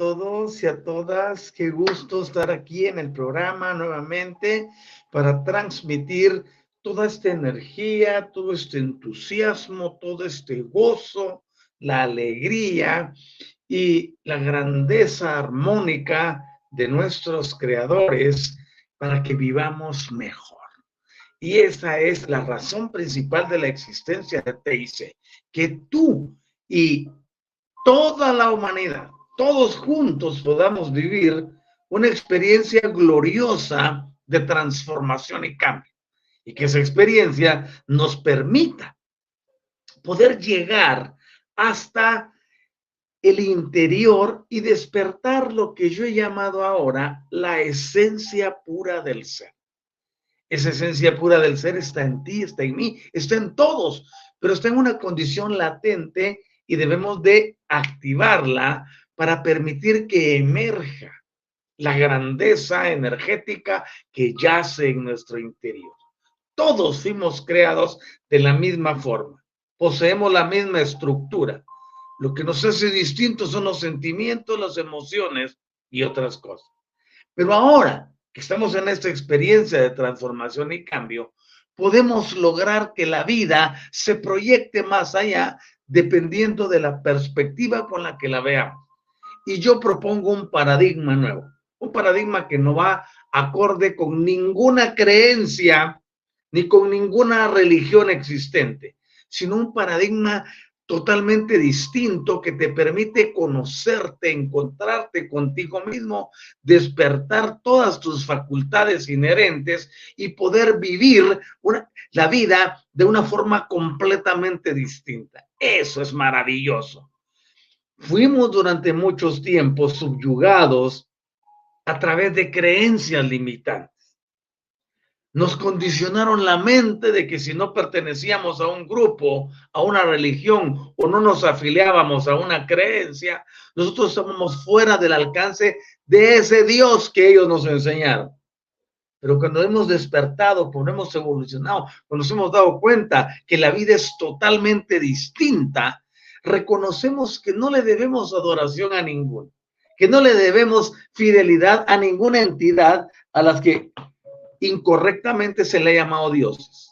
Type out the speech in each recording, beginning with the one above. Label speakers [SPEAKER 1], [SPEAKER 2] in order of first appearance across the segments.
[SPEAKER 1] Todos y a todas, qué gusto estar aquí en el programa nuevamente para transmitir toda esta energía, todo este entusiasmo, todo este gozo, la alegría y la grandeza armónica de nuestros creadores para que vivamos mejor. Y esa es la razón principal de la existencia de Teise, que tú y toda la humanidad, todos juntos podamos vivir una experiencia gloriosa de transformación y cambio y que esa experiencia nos permita poder llegar hasta el interior y despertar lo que yo he llamado ahora la esencia pura del ser. Esa esencia pura del ser está en ti, está en mí, está en todos, pero está en una condición latente y debemos de activarla para permitir que emerja la grandeza energética que yace en nuestro interior. Todos fuimos creados de la misma forma, poseemos la misma estructura. Lo que nos hace distintos son los sentimientos, las emociones y otras cosas. Pero ahora que estamos en esta experiencia de transformación y cambio, podemos lograr que la vida se proyecte más allá dependiendo de la perspectiva con la que la veamos. Y yo propongo un paradigma nuevo, un paradigma que no va acorde con ninguna creencia ni con ninguna religión existente, sino un paradigma totalmente distinto que te permite conocerte, encontrarte contigo mismo, despertar todas tus facultades inherentes y poder vivir la vida de una forma completamente distinta. Eso es maravilloso. Fuimos durante muchos tiempos subyugados a través de creencias limitantes nos condicionaron la mente de que si no pertenecíamos a un grupo, a una religión o no nos afiliábamos a una creencia, nosotros estábamos fuera del alcance de ese Dios que ellos nos enseñaron. Pero cuando hemos despertado, cuando hemos evolucionado, cuando nos hemos dado cuenta que la vida es totalmente distinta, reconocemos que no le debemos adoración a ninguno, que no le debemos fidelidad a ninguna entidad a las que incorrectamente se le ha llamado dioses.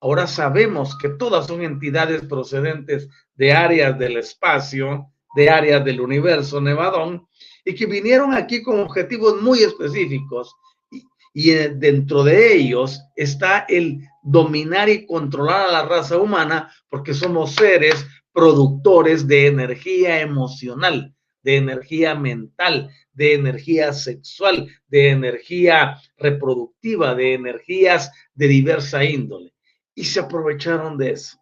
[SPEAKER 1] Ahora sabemos que todas son entidades procedentes de áreas del espacio, de áreas del universo Nevadón, y que vinieron aquí con objetivos muy específicos. Y, y dentro de ellos está el dominar y controlar a la raza humana, porque somos seres productores de energía emocional, de energía mental, de energía sexual, de energía reproductiva, de energías de diversa índole. Y se aprovecharon de eso.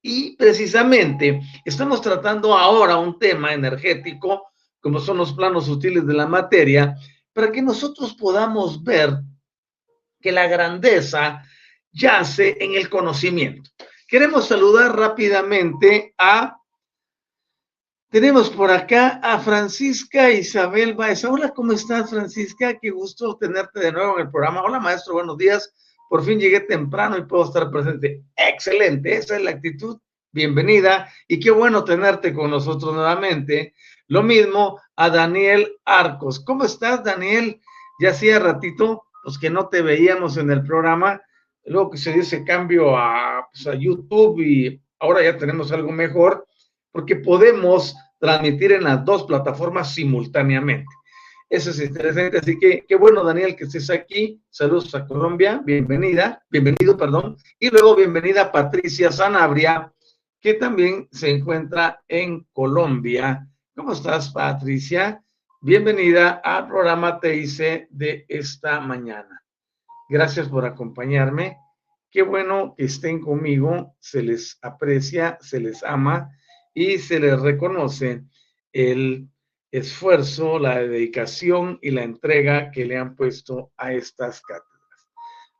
[SPEAKER 1] Y precisamente estamos tratando ahora un tema energético, como son los planos sutiles de la materia, para que nosotros podamos ver que la grandeza yace en el conocimiento. Queremos saludar rápidamente a tenemos por acá a Francisca Isabel Baez. Hola, ¿cómo estás, Francisca? Qué gusto tenerte de nuevo en el programa. Hola, maestro, buenos días. Por fin llegué temprano y puedo estar presente. Excelente, esa es la actitud. Bienvenida y qué bueno tenerte con nosotros nuevamente. Lo mismo a Daniel Arcos. ¿Cómo estás, Daniel? Ya hacía ratito, pues que no te veíamos en el programa. Luego que se dio ese cambio a, pues, a YouTube y ahora ya tenemos algo mejor porque podemos transmitir en las dos plataformas simultáneamente. Eso es interesante, así que qué bueno, Daniel, que estés aquí. Saludos a Colombia, bienvenida, bienvenido, perdón. Y luego bienvenida Patricia Sanabria, que también se encuentra en Colombia. ¿Cómo estás, Patricia? Bienvenida al programa TIC de esta mañana. Gracias por acompañarme. Qué bueno que estén conmigo, se les aprecia, se les ama y se les reconoce el esfuerzo, la dedicación y la entrega que le han puesto a estas cátedras.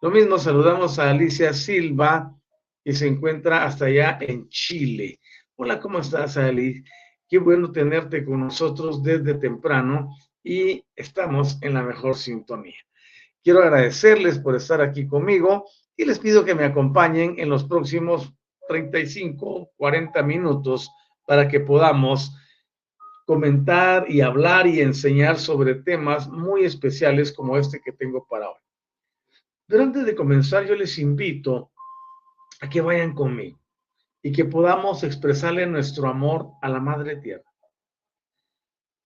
[SPEAKER 1] Lo mismo saludamos a Alicia Silva, que se encuentra hasta allá en Chile. Hola, ¿cómo estás, Ali? Qué bueno tenerte con nosotros desde temprano y estamos en la mejor sintonía. Quiero agradecerles por estar aquí conmigo y les pido que me acompañen en los próximos 35, 40 minutos para que podamos comentar y hablar y enseñar sobre temas muy especiales como este que tengo para hoy. Pero antes de comenzar, yo les invito a que vayan conmigo y que podamos expresarle nuestro amor a la Madre Tierra.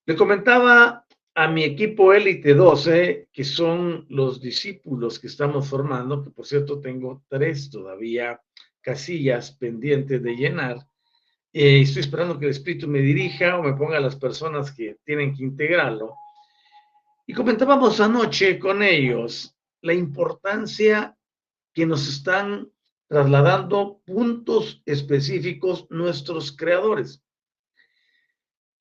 [SPEAKER 1] Le comentaba a mi equipo Élite 12, que son los discípulos que estamos formando, que por cierto tengo tres todavía casillas pendientes de llenar, eh, estoy esperando que el Espíritu me dirija o me ponga las personas que tienen que integrarlo. Y comentábamos anoche con ellos la importancia que nos están trasladando puntos específicos nuestros creadores.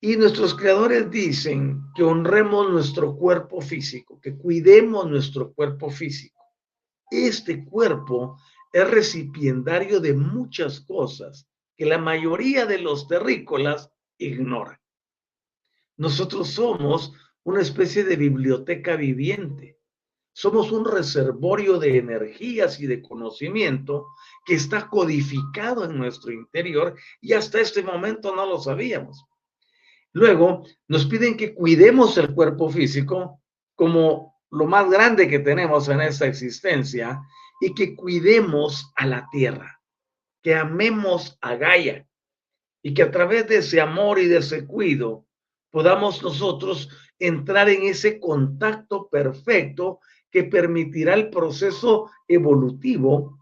[SPEAKER 1] Y nuestros creadores dicen que honremos nuestro cuerpo físico, que cuidemos nuestro cuerpo físico. Este cuerpo es recipiendario de muchas cosas que la mayoría de los terrícolas ignoran. Nosotros somos una especie de biblioteca viviente. Somos un reservorio de energías y de conocimiento que está codificado en nuestro interior y hasta este momento no lo sabíamos. Luego, nos piden que cuidemos el cuerpo físico como lo más grande que tenemos en esta existencia y que cuidemos a la tierra que amemos a Gaia y que a través de ese amor y de ese cuido podamos nosotros entrar en ese contacto perfecto que permitirá el proceso evolutivo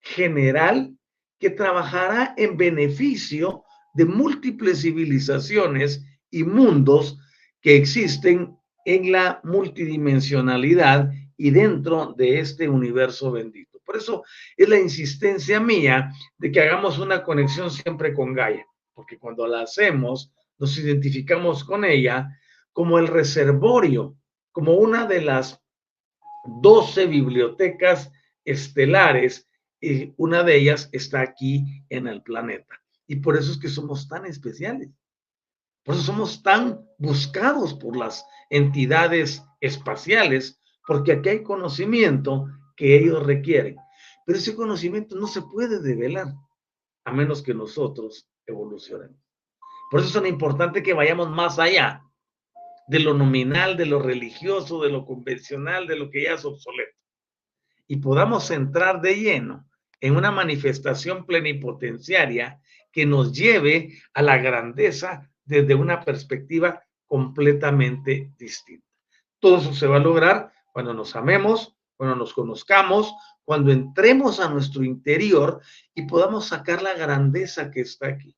[SPEAKER 1] general que trabajará en beneficio de múltiples civilizaciones y mundos que existen en la multidimensionalidad y dentro de este universo bendito. Por eso es la insistencia mía de que hagamos una conexión siempre con Gaia, porque cuando la hacemos, nos identificamos con ella como el reservorio, como una de las 12 bibliotecas estelares, y una de ellas está aquí en el planeta. Y por eso es que somos tan especiales. Por eso somos tan buscados por las entidades espaciales, porque aquí hay conocimiento que ellos requieren. Pero ese conocimiento no se puede develar a menos que nosotros evolucionemos. Por eso es tan importante que vayamos más allá de lo nominal, de lo religioso, de lo convencional, de lo que ya es obsoleto. Y podamos entrar de lleno en una manifestación plenipotenciaria que nos lleve a la grandeza desde una perspectiva completamente distinta. Todo eso se va a lograr cuando nos amemos, cuando nos conozcamos, cuando entremos a nuestro interior y podamos sacar la grandeza que está aquí.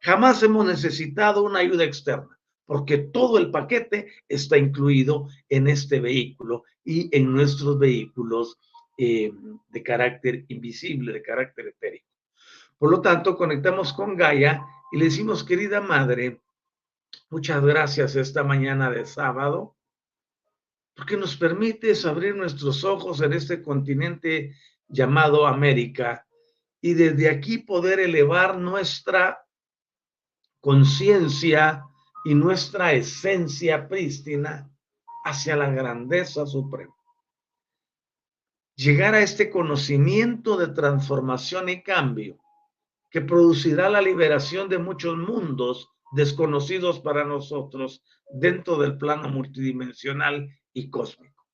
[SPEAKER 1] Jamás hemos necesitado una ayuda externa, porque todo el paquete está incluido en este vehículo y en nuestros vehículos eh, de carácter invisible, de carácter etérico. Por lo tanto, conectamos con Gaia y le decimos, querida madre, muchas gracias esta mañana de sábado, porque nos permites abrir nuestros ojos en este continente llamado América y desde aquí poder elevar nuestra conciencia y nuestra esencia prístina hacia la grandeza suprema. Llegar a este conocimiento de transformación y cambio que producirá la liberación de muchos mundos desconocidos para nosotros dentro del plano multidimensional y cósmico.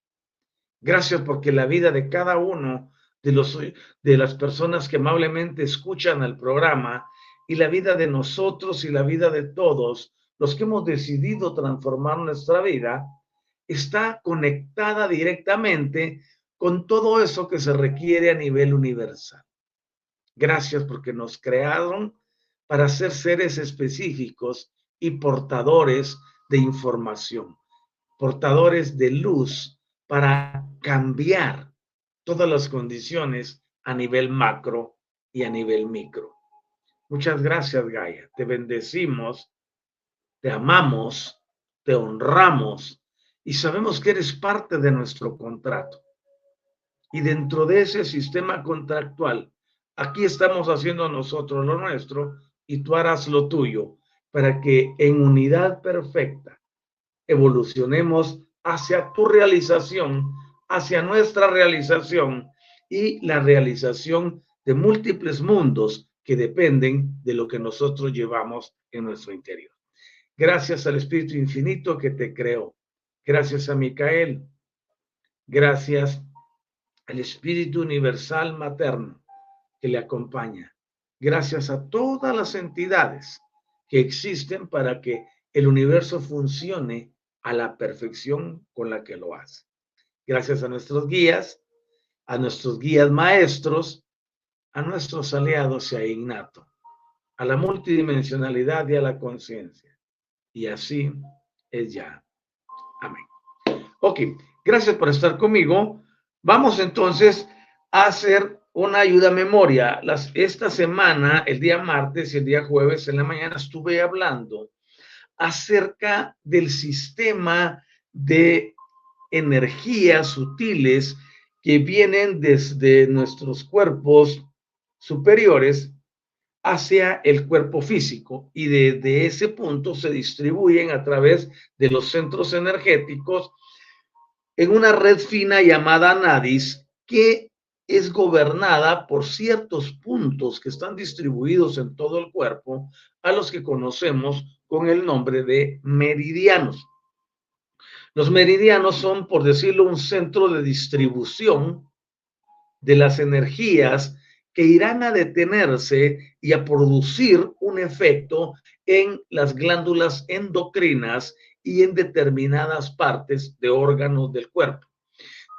[SPEAKER 1] Gracias porque la vida de cada uno de, los, de las personas que amablemente escuchan el programa y la vida de nosotros y la vida de todos los que hemos decidido transformar nuestra vida, está conectada directamente con todo eso que se requiere a nivel universal. Gracias porque nos crearon para ser seres específicos y portadores de información, portadores de luz para cambiar todas las condiciones a nivel macro y a nivel micro. Muchas gracias, Gaia. Te bendecimos, te amamos, te honramos y sabemos que eres parte de nuestro contrato. Y dentro de ese sistema contractual, aquí estamos haciendo nosotros lo nuestro y tú harás lo tuyo para que en unidad perfecta evolucionemos hacia tu realización hacia nuestra realización y la realización de múltiples mundos que dependen de lo que nosotros llevamos en nuestro interior. Gracias al Espíritu Infinito que te creó. Gracias a Micael. Gracias al Espíritu Universal Materno que le acompaña. Gracias a todas las entidades que existen para que el universo funcione a la perfección con la que lo hace gracias a nuestros guías, a nuestros guías maestros, a nuestros aliados y a Ignato, a la multidimensionalidad y a la conciencia. Y así es ya. Amén. Ok, gracias por estar conmigo. Vamos entonces a hacer una ayuda a memoria. Las, esta semana, el día martes y el día jueves en la mañana, estuve hablando acerca del sistema de energías sutiles que vienen desde nuestros cuerpos superiores hacia el cuerpo físico y desde ese punto se distribuyen a través de los centros energéticos en una red fina llamada NADIS que es gobernada por ciertos puntos que están distribuidos en todo el cuerpo a los que conocemos con el nombre de meridianos. Los meridianos son, por decirlo, un centro de distribución de las energías que irán a detenerse y a producir un efecto en las glándulas endocrinas y en determinadas partes de órganos del cuerpo.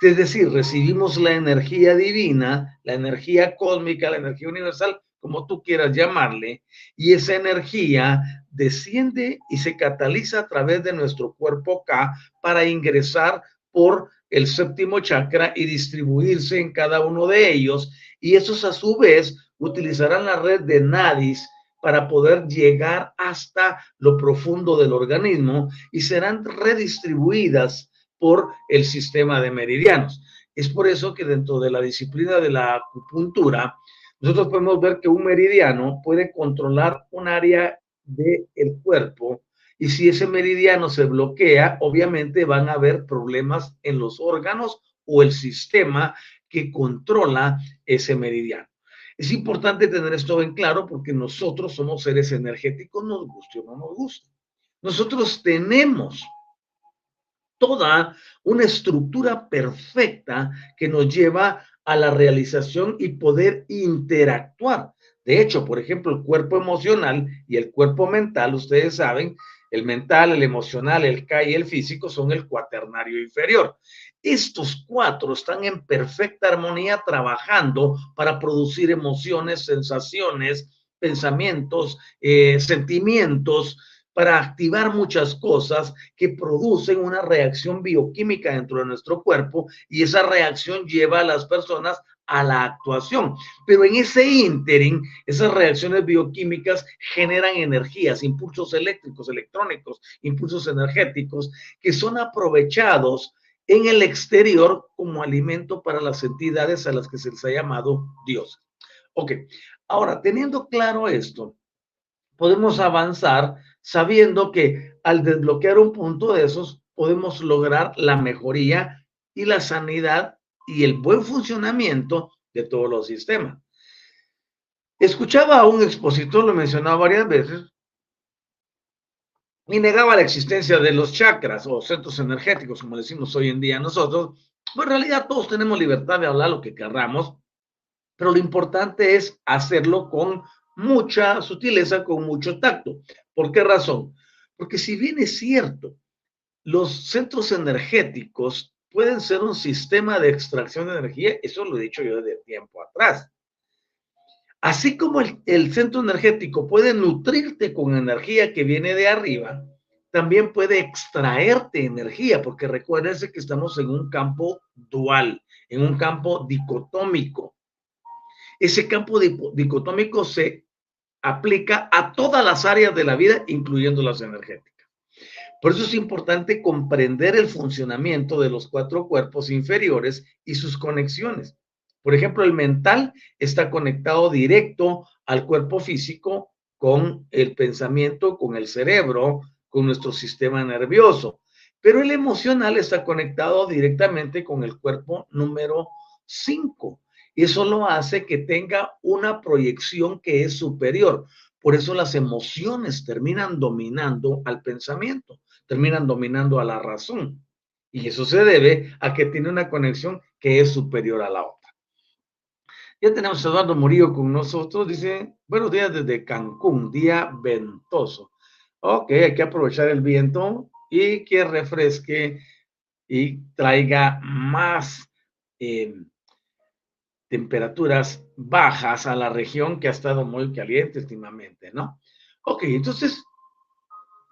[SPEAKER 1] Es decir, recibimos la energía divina, la energía cósmica, la energía universal, como tú quieras llamarle, y esa energía desciende y se cataliza a través de nuestro cuerpo K para ingresar por el séptimo chakra y distribuirse en cada uno de ellos. Y esos a su vez utilizarán la red de nadis para poder llegar hasta lo profundo del organismo y serán redistribuidas por el sistema de meridianos. Es por eso que dentro de la disciplina de la acupuntura, nosotros podemos ver que un meridiano puede controlar un área del cuerpo y si ese meridiano se bloquea, obviamente van a haber problemas en los órganos o el sistema que controla ese meridiano. Es importante tener esto en claro porque nosotros somos seres energéticos, nos guste o no nos guste. Nosotros tenemos toda una estructura perfecta que nos lleva a la realización y poder interactuar de hecho, por ejemplo, el cuerpo emocional y el cuerpo mental, ustedes saben, el mental, el emocional, el K y el físico son el cuaternario inferior. Estos cuatro están en perfecta armonía trabajando para producir emociones, sensaciones pensamientos, eh, sentimientos, para activar muchas cosas que producen una reacción bioquímica dentro de nuestro cuerpo y esa reacción lleva a las personas a la actuación. Pero en ese ínterin, esas reacciones bioquímicas generan energías, impulsos eléctricos, electrónicos, impulsos energéticos que son aprovechados en el exterior como alimento para las entidades a las que se les ha llamado Dios. Ok, ahora teniendo claro esto, podemos avanzar sabiendo que al desbloquear un punto de esos, podemos lograr la mejoría y la sanidad y el buen funcionamiento de todos los sistemas. Escuchaba a un expositor, lo mencionaba varias veces, y negaba la existencia de los chakras o centros energéticos, como decimos hoy en día nosotros. Pues en realidad todos tenemos libertad de hablar lo que querramos, pero lo importante es hacerlo con mucha sutileza, con mucho tacto. ¿Por qué razón? Porque si bien es cierto, los centros energéticos pueden ser un sistema de extracción de energía, eso lo he dicho yo desde tiempo atrás. Así como el, el, centro energético puede nutrirte con energía que viene de arriba, también puede extraerte energía, porque recuérdense que estamos en un campo dual, en un campo dicotómico. Ese campo dicotómico se aplica a todas las áreas de la vida, incluyendo las energéticas. Por eso es importante comprender el funcionamiento de los cuatro cuerpos inferiores y sus conexiones. Por ejemplo, el mental está conectado directo al cuerpo físico con el pensamiento, con el cerebro, con nuestro sistema nervioso. Pero el emocional está conectado directamente con el cuerpo número 5 eso lo hace que tenga una proyección que es superior. Por eso las emociones terminan dominando al pensamiento, terminan dominando a la razón. Y eso se debe a que tiene una conexión que es superior a la otra. Ya tenemos a Eduardo Murillo con nosotros. Dice, buenos días desde Cancún, día ventoso. Ok, hay que aprovechar el viento y que refresque y traiga más eh, temperaturas bajas a la región que ha estado muy caliente últimamente, ¿no? Ok, entonces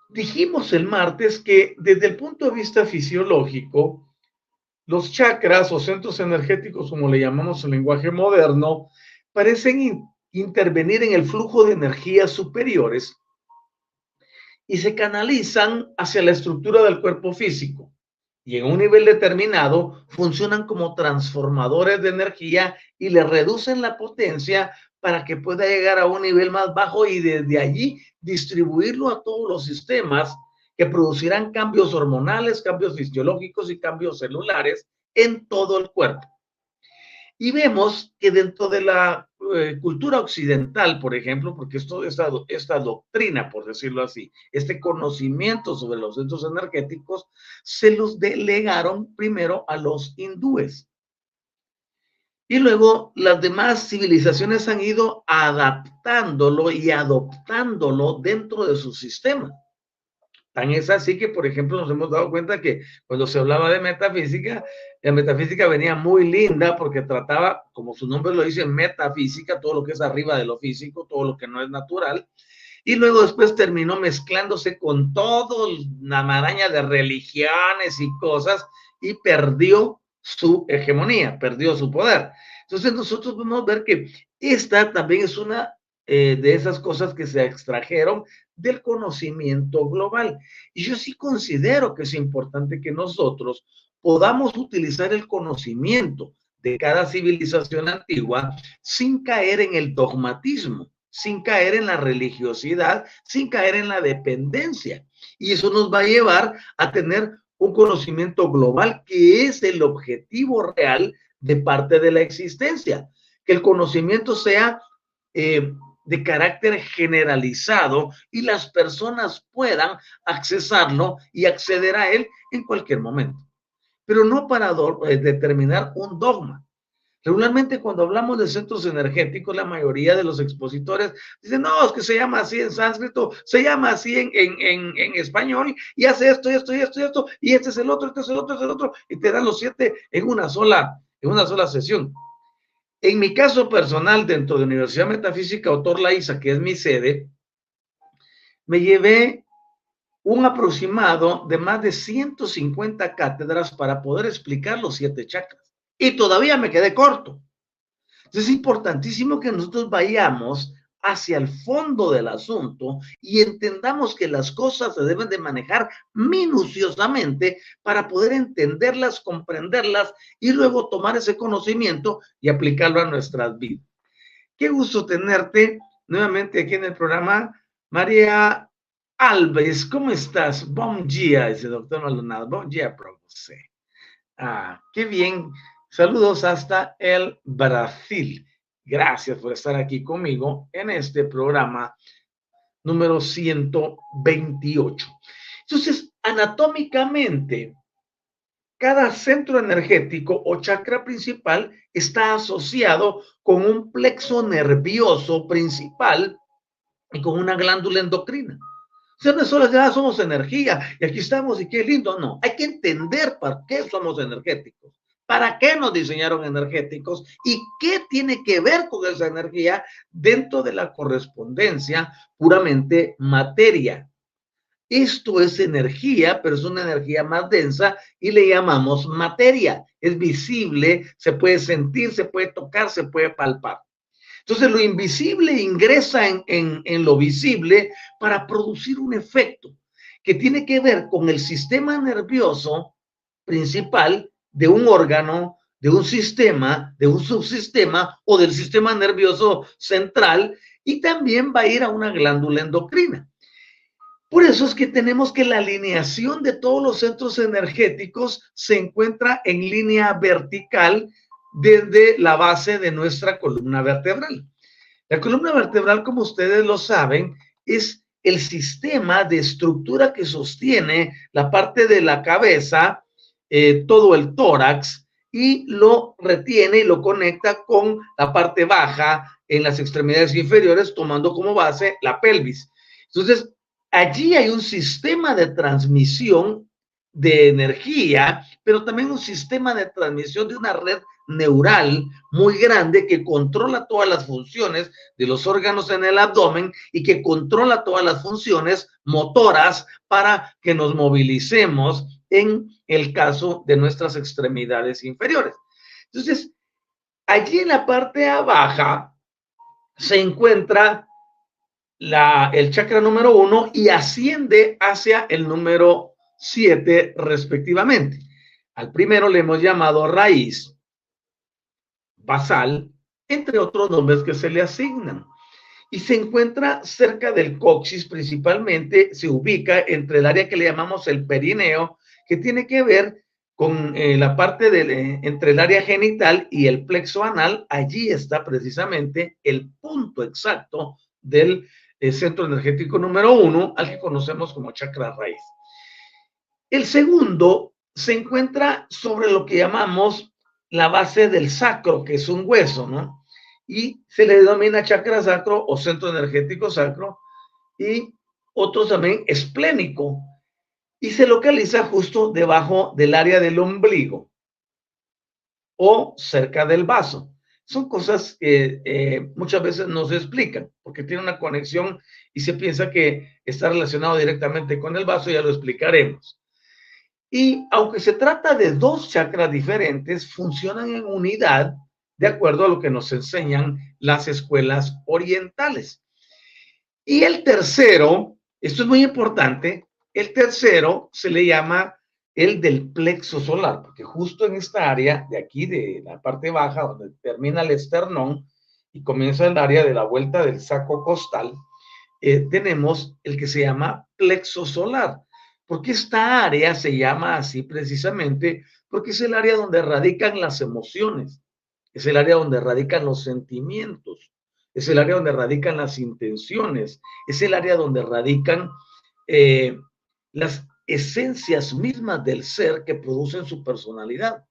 [SPEAKER 1] dijimos el martes que desde el punto de vista fisiológico, los chakras o centros energéticos, como le llamamos en lenguaje moderno, parecen intervenir en el flujo de energías superiores y se canalizan hacia la estructura del cuerpo físico y en un nivel determinado funcionan como transformadores de energía y le reducen la potencia para que pueda llegar a un nivel más bajo y desde allí distribuirlo a todos los sistemas que producirán cambios hormonales, cambios fisiológicos y cambios celulares en todo el cuerpo. Y vemos que dentro de la eh, cultura occidental, por ejemplo, porque esto, esta, esta doctrina, por decirlo así, este conocimiento sobre los centros energéticos, se los delegaron primero a los hindúes. Y luego las demás civilizaciones han ido adaptándolo y adoptándolo dentro de su sistema. Tan es así que, por ejemplo, nos hemos dado cuenta que cuando se hablaba de metafísica, la metafísica venía muy linda porque trataba, como su nombre lo dice, metafísica, todo lo que es arriba de lo físico, todo lo que no es natural. Y luego después terminó mezclándose con toda una maraña de religiones y cosas y perdió su hegemonía, perdió su poder. Entonces nosotros podemos ver que esta también es una eh, de esas cosas que se extrajeron del conocimiento global. Y yo sí considero que es importante que nosotros podamos utilizar el conocimiento de cada civilización antigua sin caer en el dogmatismo, sin caer en la religiosidad, sin caer en la dependencia. Y eso nos va a llevar a tener un conocimiento global que es el objetivo real de parte de la existencia. Que el conocimiento sea eh, de carácter generalizado y las personas puedan accesarlo y acceder a él en cualquier momento, pero no para eh, determinar un dogma. Regularmente cuando hablamos de centros energéticos, la mayoría de los expositores dicen, no, es que se llama así en sánscrito, se llama así en, en, en, español, y hace esto, esto, y esto, y esto, y este es el otro, este es el otro, este es el otro, y te dan los siete en una sola, en una sola sesión. En mi caso personal, dentro de Universidad Metafísica Autor Laiza, que es mi sede, me llevé un aproximado de más de 150 cátedras para poder explicar los siete chakras. Y todavía me quedé corto. Entonces es importantísimo que nosotros vayamos hacia el fondo del asunto y entendamos que las cosas se deben de manejar minuciosamente para poder entenderlas, comprenderlas y luego tomar ese conocimiento y aplicarlo a nuestras vidas. Qué gusto tenerte nuevamente aquí en el programa. María Alves, ¿cómo estás? Bom dia, dice doctor Maldonado. Bom dia para Ah, qué bien. Saludos hasta el Brasil. Gracias por estar aquí conmigo en este programa número 128. Entonces, anatómicamente, cada centro energético o chakra principal está asociado con un plexo nervioso principal y con una glándula endocrina. O sea, no solo ya somos energía y aquí estamos y qué lindo, no. Hay que entender para qué somos energéticos. ¿Para qué nos diseñaron energéticos? ¿Y qué tiene que ver con esa energía dentro de la correspondencia puramente materia? Esto es energía, pero es una energía más densa y le llamamos materia. Es visible, se puede sentir, se puede tocar, se puede palpar. Entonces lo invisible ingresa en, en, en lo visible para producir un efecto que tiene que ver con el sistema nervioso principal de un órgano, de un sistema, de un subsistema o del sistema nervioso central y también va a ir a una glándula endocrina. Por eso es que tenemos que la alineación de todos los centros energéticos se encuentra en línea vertical desde la base de nuestra columna vertebral. La columna vertebral, como ustedes lo saben, es el sistema de estructura que sostiene la parte de la cabeza, eh, todo el tórax y lo retiene y lo conecta con la parte baja en las extremidades inferiores, tomando como base la pelvis. Entonces, allí hay un sistema de transmisión de energía, pero también un sistema de transmisión de una red neural muy grande que controla todas las funciones de los órganos en el abdomen y que controla todas las funciones motoras para que nos movilicemos en el caso de nuestras extremidades inferiores. Entonces, allí en la parte baja se encuentra el chakra número uno y asciende hacia el número siete respectivamente. Al primero le hemos llamado raíz, basal, entre otros nombres que se le asignan. Y se encuentra cerca del coxis principalmente, se ubica entre el área que le llamamos el perineo que tiene que ver con eh, la parte de, entre el área genital y el plexo anal. Allí está precisamente el punto exacto del eh, centro energético número uno, al que conocemos como chakra raíz. El segundo se encuentra sobre lo que llamamos la base del sacro, que es un hueso, ¿no? Y se le denomina chakra sacro o centro energético sacro, y otros también esplénico, y se localiza justo debajo del área del ombligo o cerca del vaso. Son cosas que eh, muchas veces no se explican porque tiene una conexión y se piensa que está relacionado directamente con el vaso, ya lo explicaremos. Y aunque se trata de dos chakras diferentes, funcionan en unidad de acuerdo a lo que nos enseñan las escuelas orientales. Y el tercero, esto es muy importante, el tercero se le llama el del plexo solar, porque justo en esta área de aquí, de la parte baja, donde termina el esternón y comienza el área de la vuelta del saco costal, eh, tenemos el que se llama plexo solar. porque esta área se llama así precisamente? Porque es el área donde radican las emociones, es el área donde radican los sentimientos, es el área donde radican las intenciones, es el área donde radican eh, las esencias mismas del ser que producen su personalidad.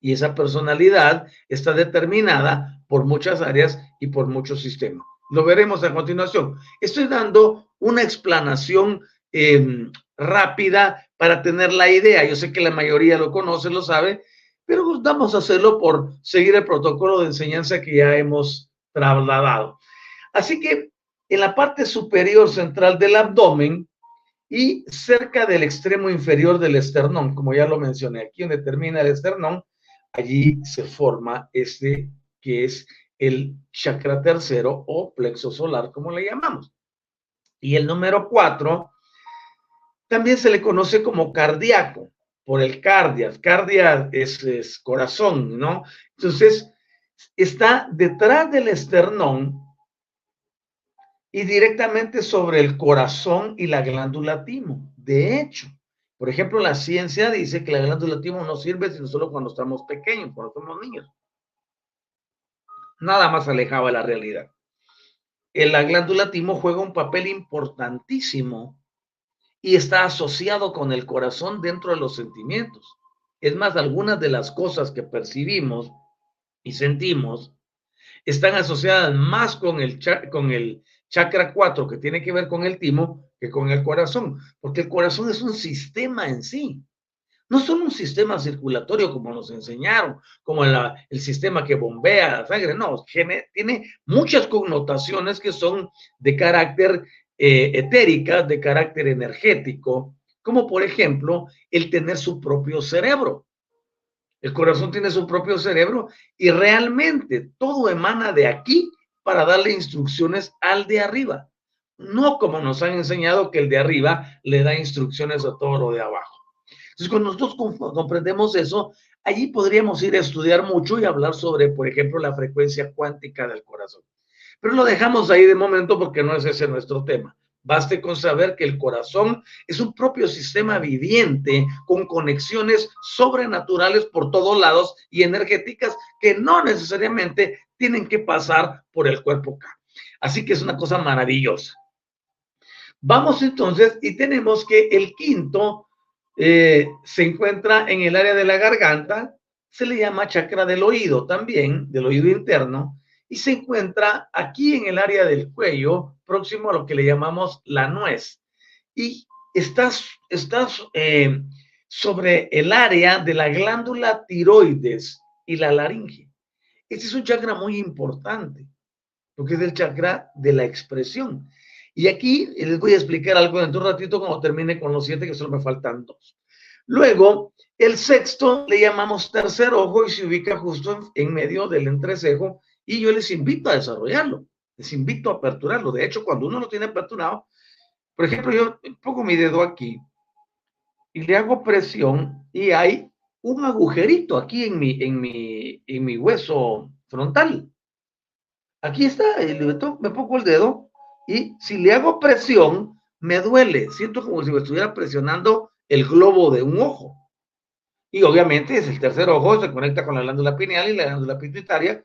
[SPEAKER 1] Y esa personalidad está determinada por muchas áreas y por muchos sistemas. Lo veremos a continuación. Estoy dando una explanación em, rápida para tener la idea. Yo sé que la mayoría lo conoce, lo sabe, pero vamos a hacerlo por seguir el protocolo de enseñanza que ya hemos trasladado. Así que en la parte superior central del abdomen y cerca del extremo inferior del esternón, como ya lo mencioné, aquí donde termina el esternón, allí se forma este que es el chakra tercero o plexo solar, como le llamamos. Y el número cuatro también se le conoce como cardíaco, por el cardias. Cardia es, es corazón, ¿no? Entonces, está detrás del esternón y directamente sobre el corazón y la glándula timo. De hecho, por ejemplo, la ciencia dice que la glándula timo no sirve sino solo cuando estamos pequeños, cuando somos niños. Nada más alejado de la realidad. La glándula timo juega un papel importantísimo y está asociado con el corazón dentro de los sentimientos. Es más, algunas de las cosas que percibimos y sentimos están asociadas más con el, con el chakra 4 que tiene que ver con el timo que con el corazón, porque el corazón es un sistema en sí. No solo un sistema circulatorio como nos enseñaron, como el sistema que bombea la sangre, no, tiene, muchas connotaciones que son de carácter eh, etéricas, de carácter energético, como por ejemplo el tener su propio cerebro. El corazón tiene su propio cerebro y realmente todo emana de aquí para darle instrucciones al de arriba. No como nos han enseñado que el de arriba le da instrucciones a todo lo de abajo. Entonces, cuando nosotros comprendemos eso, allí podríamos ir a estudiar mucho y hablar sobre, por ejemplo, la frecuencia cuántica del corazón. Pero lo dejamos ahí de momento porque no es ese nuestro tema. Baste con saber que el corazón es un propio sistema viviente con conexiones sobrenaturales por todos lados y energéticas que no necesariamente tienen que pasar por el cuerpo K. Así que es una cosa maravillosa. Vamos entonces y tenemos que el quinto eh, se encuentra en el área de la garganta, se le llama chakra del oído también, del oído interno, y se encuentra aquí en el área del cuello, próximo a lo que le llamamos la nuez. Y está, eh, sobre el área de la glándula tiroides y la laringe. Este es un chakra muy importante, porque es el chakra de la expresión. Y aquí les voy a explicar algo dentro de un ratito cuando termine con los siete, que solo me faltan dos. Luego, el sexto le llamamos tercer ojo y se ubica justo en medio del entrecejo y yo les invito a desarrollarlo, les invito a aperturarlo. De hecho, cuando uno lo tiene aperturado, por ejemplo, yo pongo mi dedo aquí y le hago presión y hay un agujerito aquí en mi, en mi, en mi hueso frontal. Aquí está, me pongo el dedo y si le hago presión, me duele. Siento como si me estuviera presionando el globo de un ojo. Y obviamente es el tercer ojo, se conecta con la glándula pineal y la glándula pituitaria,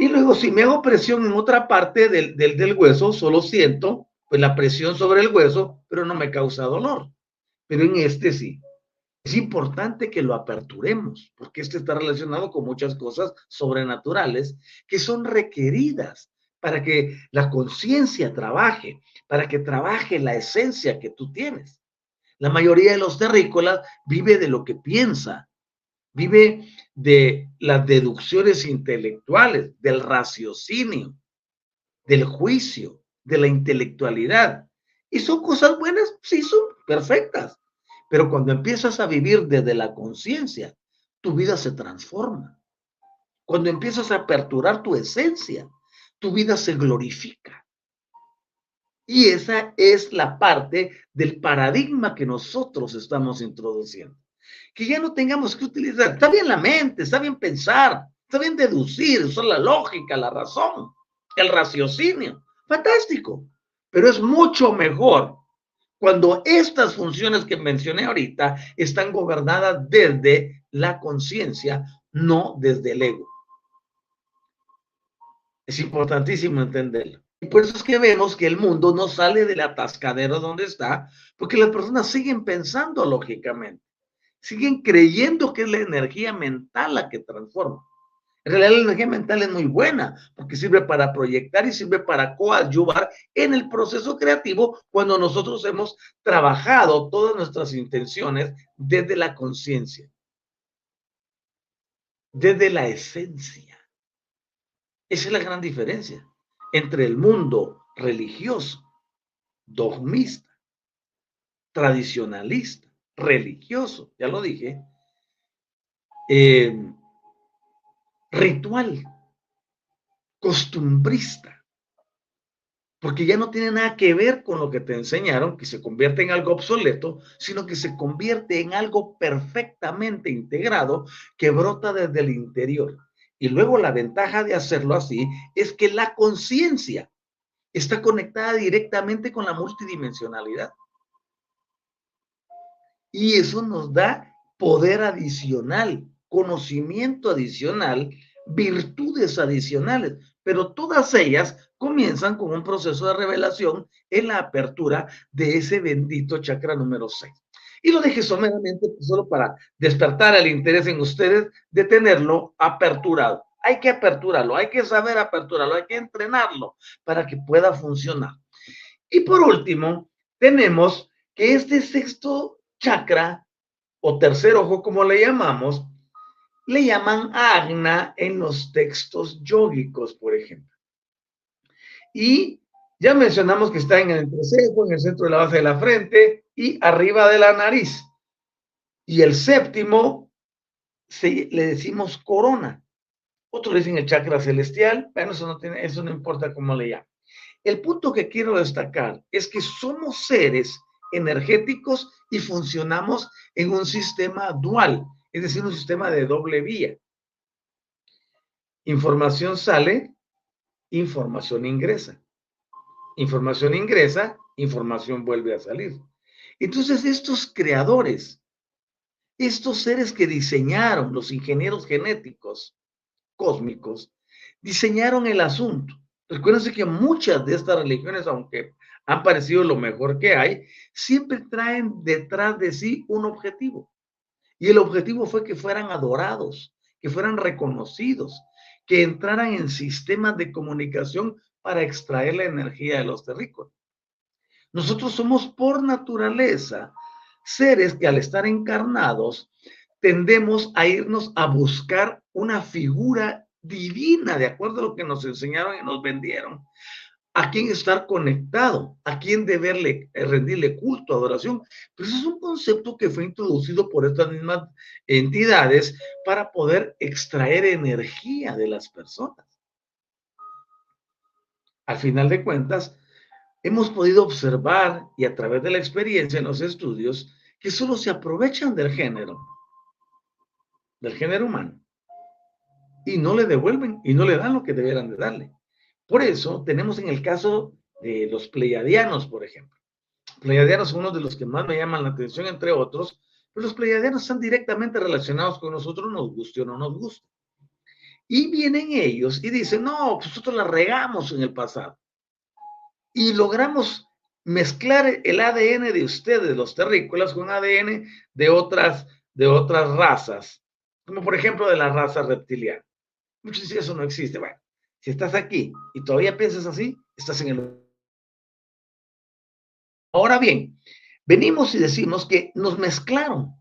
[SPEAKER 1] y luego, si me hago presión en otra parte del, del, hueso, solo siento pues la presión sobre el hueso, pero no me causa dolor. Pero en este sí. Es importante que lo aperturemos, porque este está relacionado con muchas cosas sobrenaturales que son requeridas para que la conciencia trabaje, para que trabaje la esencia que tú tienes. La mayoría de los terrícolas vive de lo que piensa, vive de las deducciones intelectuales, del raciocinio, del juicio, de la intelectualidad. ¿Y son cosas buenas? Sí, son perfectas. Pero cuando empiezas a vivir desde la conciencia, tu vida se transforma. Cuando empiezas a aperturar tu esencia, tu vida se glorifica. Y esa es la parte del paradigma que nosotros estamos introduciendo que ya no tengamos que utilizar. Está bien la mente, está bien pensar, está bien deducir, usar la lógica, la razón, el raciocinio. Fantástico. Pero es mucho mejor cuando estas funciones que mencioné ahorita están gobernadas desde la conciencia, no desde el ego. Es importantísimo entenderlo. Y por eso es que vemos que el mundo no sale del atascadero donde está, porque las personas siguen pensando lógicamente siguen creyendo que es la energía mental la que transforma. En realidad la energía mental es muy buena porque sirve para proyectar y sirve para coadyuvar en el proceso creativo cuando nosotros hemos trabajado todas nuestras intenciones desde la conciencia. desde la esencia. Esa es la gran diferencia entre el mundo religioso, dogmista, tradicionalista, religioso, ya lo dije, eh, ritual, costumbrista, porque ya no tiene nada que ver con lo que te enseñaron, que se convierte en algo obsoleto, sino que se convierte en algo perfectamente integrado que brota desde el interior. Y luego la ventaja de hacerlo así es que la conciencia está conectada directamente con la multidimensionalidad. Y eso nos da poder adicional, conocimiento adicional, virtudes adicionales, pero todas ellas comienzan con un proceso de revelación en la apertura de ese bendito chakra número 6. Y lo dejé someramente pues, solo para despertar el interés en ustedes de tenerlo aperturado. Hay que aperturarlo, hay que saber aperturarlo, hay que entrenarlo para que pueda funcionar. Y por último, tenemos que este sexto chakra o tercer ojo, como le llamamos, le llaman agna en los textos yógicos, por ejemplo. Y ya mencionamos que está en el entrecejo, en el centro de la base de la frente y arriba de la nariz. Y el séptimo le decimos corona. Otros le dicen el chakra celestial. Bueno, eso no, tiene, eso no importa cómo le llaman. El punto que quiero destacar es que somos seres energéticos y funcionamos en un sistema dual, es decir, un sistema de doble vía. Información sale, información ingresa. Información ingresa, información vuelve a salir. Entonces, estos creadores, estos seres que diseñaron, los ingenieros genéticos cósmicos, diseñaron el asunto. Recuérdense que muchas de estas religiones, aunque han parecido lo mejor que hay, siempre traen detrás de sí un objetivo. Y el objetivo fue que fueran adorados, que fueran reconocidos, que entraran en sistemas de comunicación para extraer la energía de los terrícolas. Nosotros somos por naturaleza seres que al estar encarnados tendemos a irnos a buscar una figura divina, de acuerdo a lo que nos enseñaron y nos vendieron a quién estar conectado, a quién deberle eh, rendirle culto, adoración. Pero eso es un concepto que fue introducido por estas mismas entidades para poder extraer energía de las personas. Al final de cuentas, hemos podido observar y a través de la experiencia en los estudios que solo se aprovechan del género, del género humano, y no le devuelven y no le dan lo que debieran de darle. Por eso tenemos en el caso de los pleiadianos, por ejemplo. Pleiadianos son uno de los que más me llaman la atención, entre otros, pero los pleiadianos están directamente relacionados con nosotros, nos guste o no nos guste. Y vienen ellos y dicen, no, pues nosotros la regamos en el pasado. Y logramos mezclar el ADN de ustedes, los terrícolas, con ADN de otras, de otras razas, como por ejemplo de la raza reptiliana. Muchos dicen, eso no existe. Bueno, si estás aquí y todavía piensas así, estás en el... Ahora bien, venimos y decimos que nos mezclaron.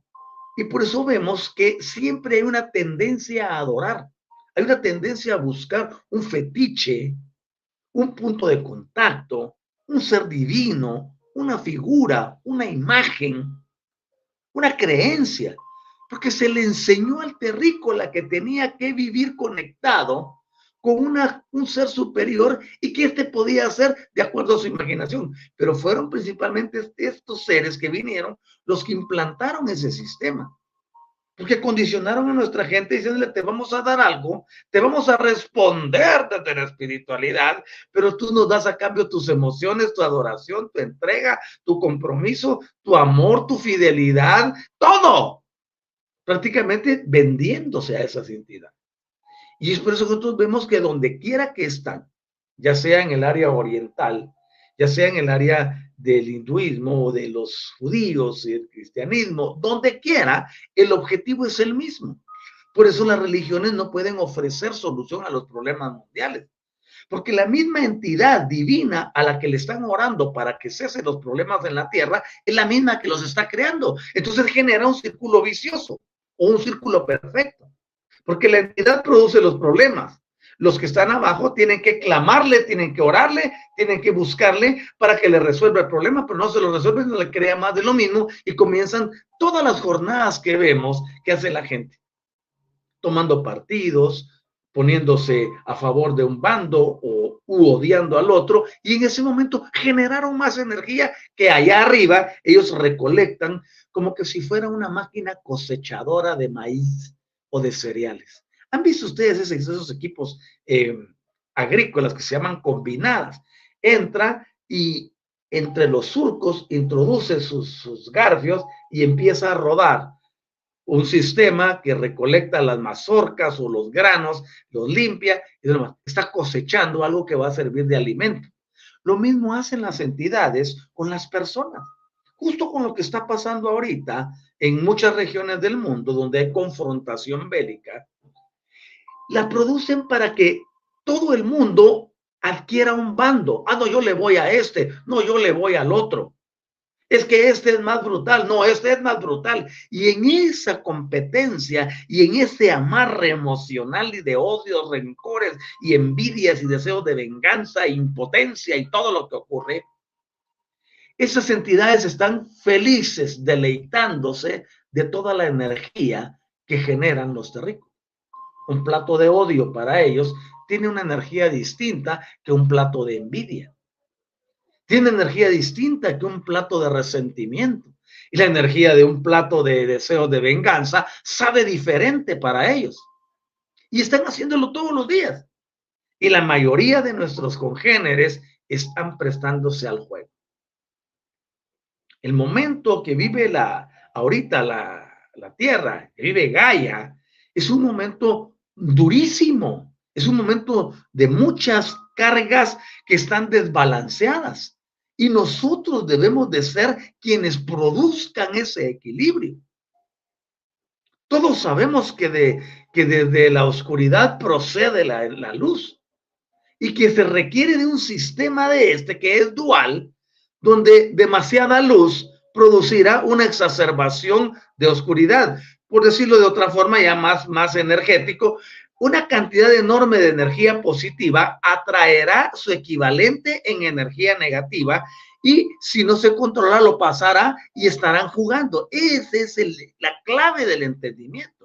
[SPEAKER 1] Y por eso vemos que siempre hay una tendencia a adorar, hay una tendencia a buscar un fetiche, un punto de contacto, un ser divino, una figura, una imagen, una creencia, porque se le enseñó al terrícola que tenía que vivir conectado con una, un ser superior y que éste podía hacer de acuerdo a su imaginación. Pero fueron principalmente estos seres que vinieron los que implantaron ese sistema. Porque condicionaron a nuestra gente diciéndole, te vamos a dar algo, te vamos a responder desde la espiritualidad, pero tú nos das a cambio tus emociones, tu adoración, tu entrega, tu compromiso, tu amor, tu fidelidad, todo. Prácticamente vendiéndose a esas entidades. Y es por eso que nosotros vemos que donde quiera que están, ya sea en el área oriental, ya sea en el área del hinduismo o de los judíos y el cristianismo, donde quiera, el objetivo es el mismo. Por eso las religiones no pueden ofrecer solución a los problemas mundiales. Porque la misma entidad divina a la que le están orando para que cesen los problemas en la tierra es la misma que los está creando. Entonces genera un círculo vicioso o un círculo perfecto. Porque la entidad produce los problemas. Los que están abajo tienen que clamarle, tienen que orarle, tienen que buscarle para que le resuelva el problema, pero no se lo resuelven, no le crea más de lo mismo y comienzan todas las jornadas que vemos que hace la gente, tomando partidos, poniéndose a favor de un bando o odiando al otro, y en ese momento generaron más energía que allá arriba ellos recolectan como que si fuera una máquina cosechadora de maíz o de cereales. ¿Han visto ustedes esos, equipos eh, agrícolas que se llaman combinadas? Entra y entre los surcos introduce sus, sus garfios y empieza a rodar un sistema que recolecta las mazorcas o los granos, los limpia y demás. Está cosechando algo que va a servir de alimento. Lo mismo hacen las entidades con las personas. Justo con lo que está pasando ahorita en muchas regiones del mundo donde hay confrontación bélica, la producen para que todo el mundo adquiera un bando. Ah, no, yo le voy a este, no, yo le voy al otro. Es que este es más brutal, no, este es más brutal. Y en esa competencia y en ese amarre emocional y de odios, rencores y envidias y deseos de venganza, impotencia y todo lo que ocurre, esas entidades están felices deleitándose de toda la energía que generan los terrícolas un plato de odio para ellos tiene una energía distinta que un plato de envidia. Tiene energía distinta que un plato de resentimiento. Y la energía de un plato de deseo de venganza sabe diferente para ellos. Y están haciéndolo todos los días. Y la mayoría de nuestros congéneres están prestándose al juego. El momento que vive la, ahorita la, la tierra, que vive Gaia, es un momento durísimo. Es un momento de muchas cargas que están desbalanceadas. Y nosotros debemos de ser quienes produzcan ese equilibrio. Todos sabemos que, de, que desde la oscuridad procede la, la luz y que se requiere de un sistema de este que es dual, donde demasiada luz producirá una exacerbación de oscuridad por decirlo de otra forma, ya más, más energético, una cantidad enorme de energía positiva atraerá su equivalente en energía negativa y si no se controla lo pasará y estarán jugando. Esa es la clave del entendimiento.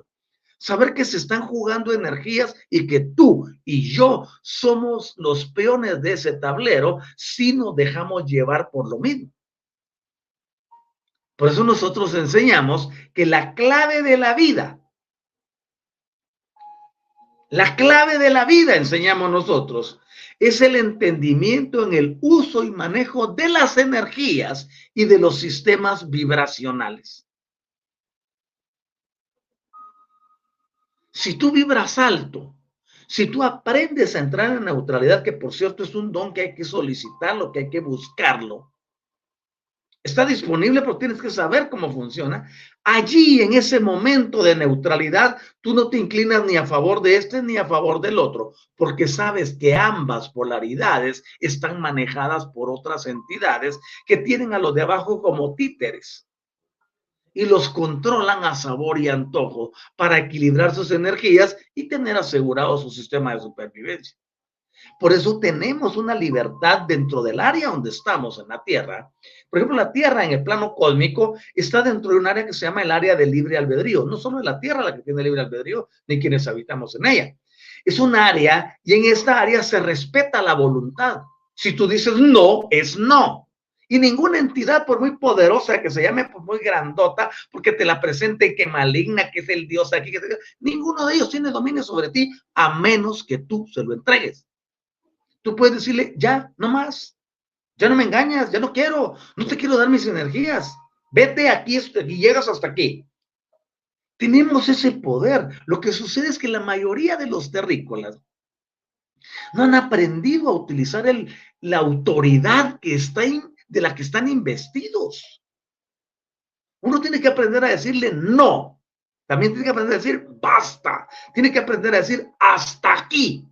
[SPEAKER 1] Saber que se están jugando energías y que tú y yo somos los peones de ese tablero si nos dejamos llevar por lo mismo. Por eso nosotros enseñamos que la clave de la vida, la clave de la vida, enseñamos nosotros, es el entendimiento en el uso y manejo de las energías y de los sistemas vibracionales. Si tú vibras alto, si tú aprendes a entrar en neutralidad, que por cierto es un don que hay que solicitarlo, que hay que buscarlo, está disponible, pero tienes que saber cómo funciona. Allí, en ese momento de neutralidad, tú no te inclinas ni a favor de este ni a favor del otro, porque sabes que ambas polaridades están manejadas por otras entidades que tienen a los de abajo como títeres y los controlan a sabor y antojo para equilibrar sus energías y tener asegurado su sistema de supervivencia. Por eso tenemos una libertad dentro del área donde estamos en la Tierra. Por ejemplo, la Tierra en el plano cósmico está dentro de un área que se llama el área de libre albedrío. No solo es la Tierra la que tiene libre albedrío, ni quienes habitamos en ella. Es un área y en esta área se respeta la voluntad. Si tú dices no, es no. Y ninguna entidad, por muy poderosa que se llame, por muy grandota, porque te la presente que maligna, que es el Dios aquí, que ninguno de ellos tiene dominio sobre ti, a menos que tú se lo entregues. Tú puedes decirle, ya, no más, ya no me engañas, ya no quiero, no te quiero dar mis energías, vete aquí y llegas hasta aquí. Tenemos ese poder. Lo que sucede es que la mayoría de los terrícolas no han aprendido a utilizar el, la autoridad que está de la que están investidos. Uno tiene que aprender a decirle no. También tiene que aprender a decir basta. Tiene que aprender a decir hasta aquí.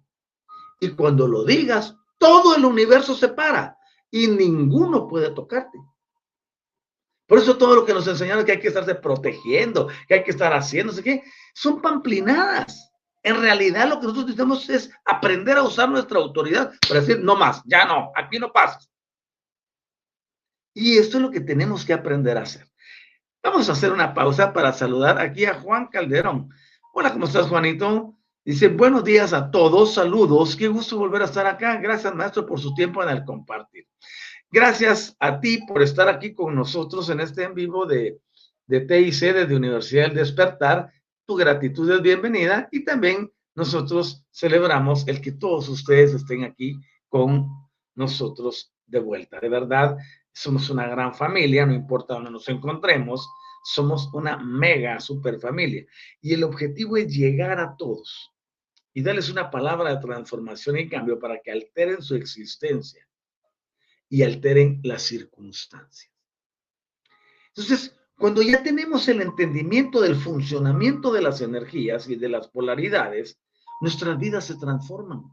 [SPEAKER 1] Y cuando lo digas, todo el universo se para y ninguno puede tocarte. Por eso todo lo que nos enseñaron que hay que estarse protegiendo, que hay que estar haciendo, ¿sí qué? Son pamplinadas. En realidad lo que nosotros necesitamos es aprender a usar nuestra autoridad para decir, no más, ya no, aquí no pasas. Y esto es lo que tenemos que aprender a hacer. Vamos a hacer una pausa para saludar aquí a Juan Calderón. Hola, ¿cómo estás, Juanito? Dice, buenos días a todos, saludos, qué gusto volver a estar acá. Gracias, maestro, por su tiempo en el compartir. Gracias a ti por estar aquí con nosotros en este en vivo de, de TIC desde Universidad del Despertar. Tu gratitud es bienvenida y también nosotros celebramos el que todos ustedes estén aquí con nosotros de vuelta. De verdad, somos una gran familia, no importa dónde nos encontremos, somos una mega super familia. Y el objetivo es llegar a todos y darles una palabra de transformación y cambio para que alteren su existencia y alteren las circunstancias. Entonces, cuando ya tenemos el entendimiento del funcionamiento de las energías y de las polaridades, nuestras vidas se transforman.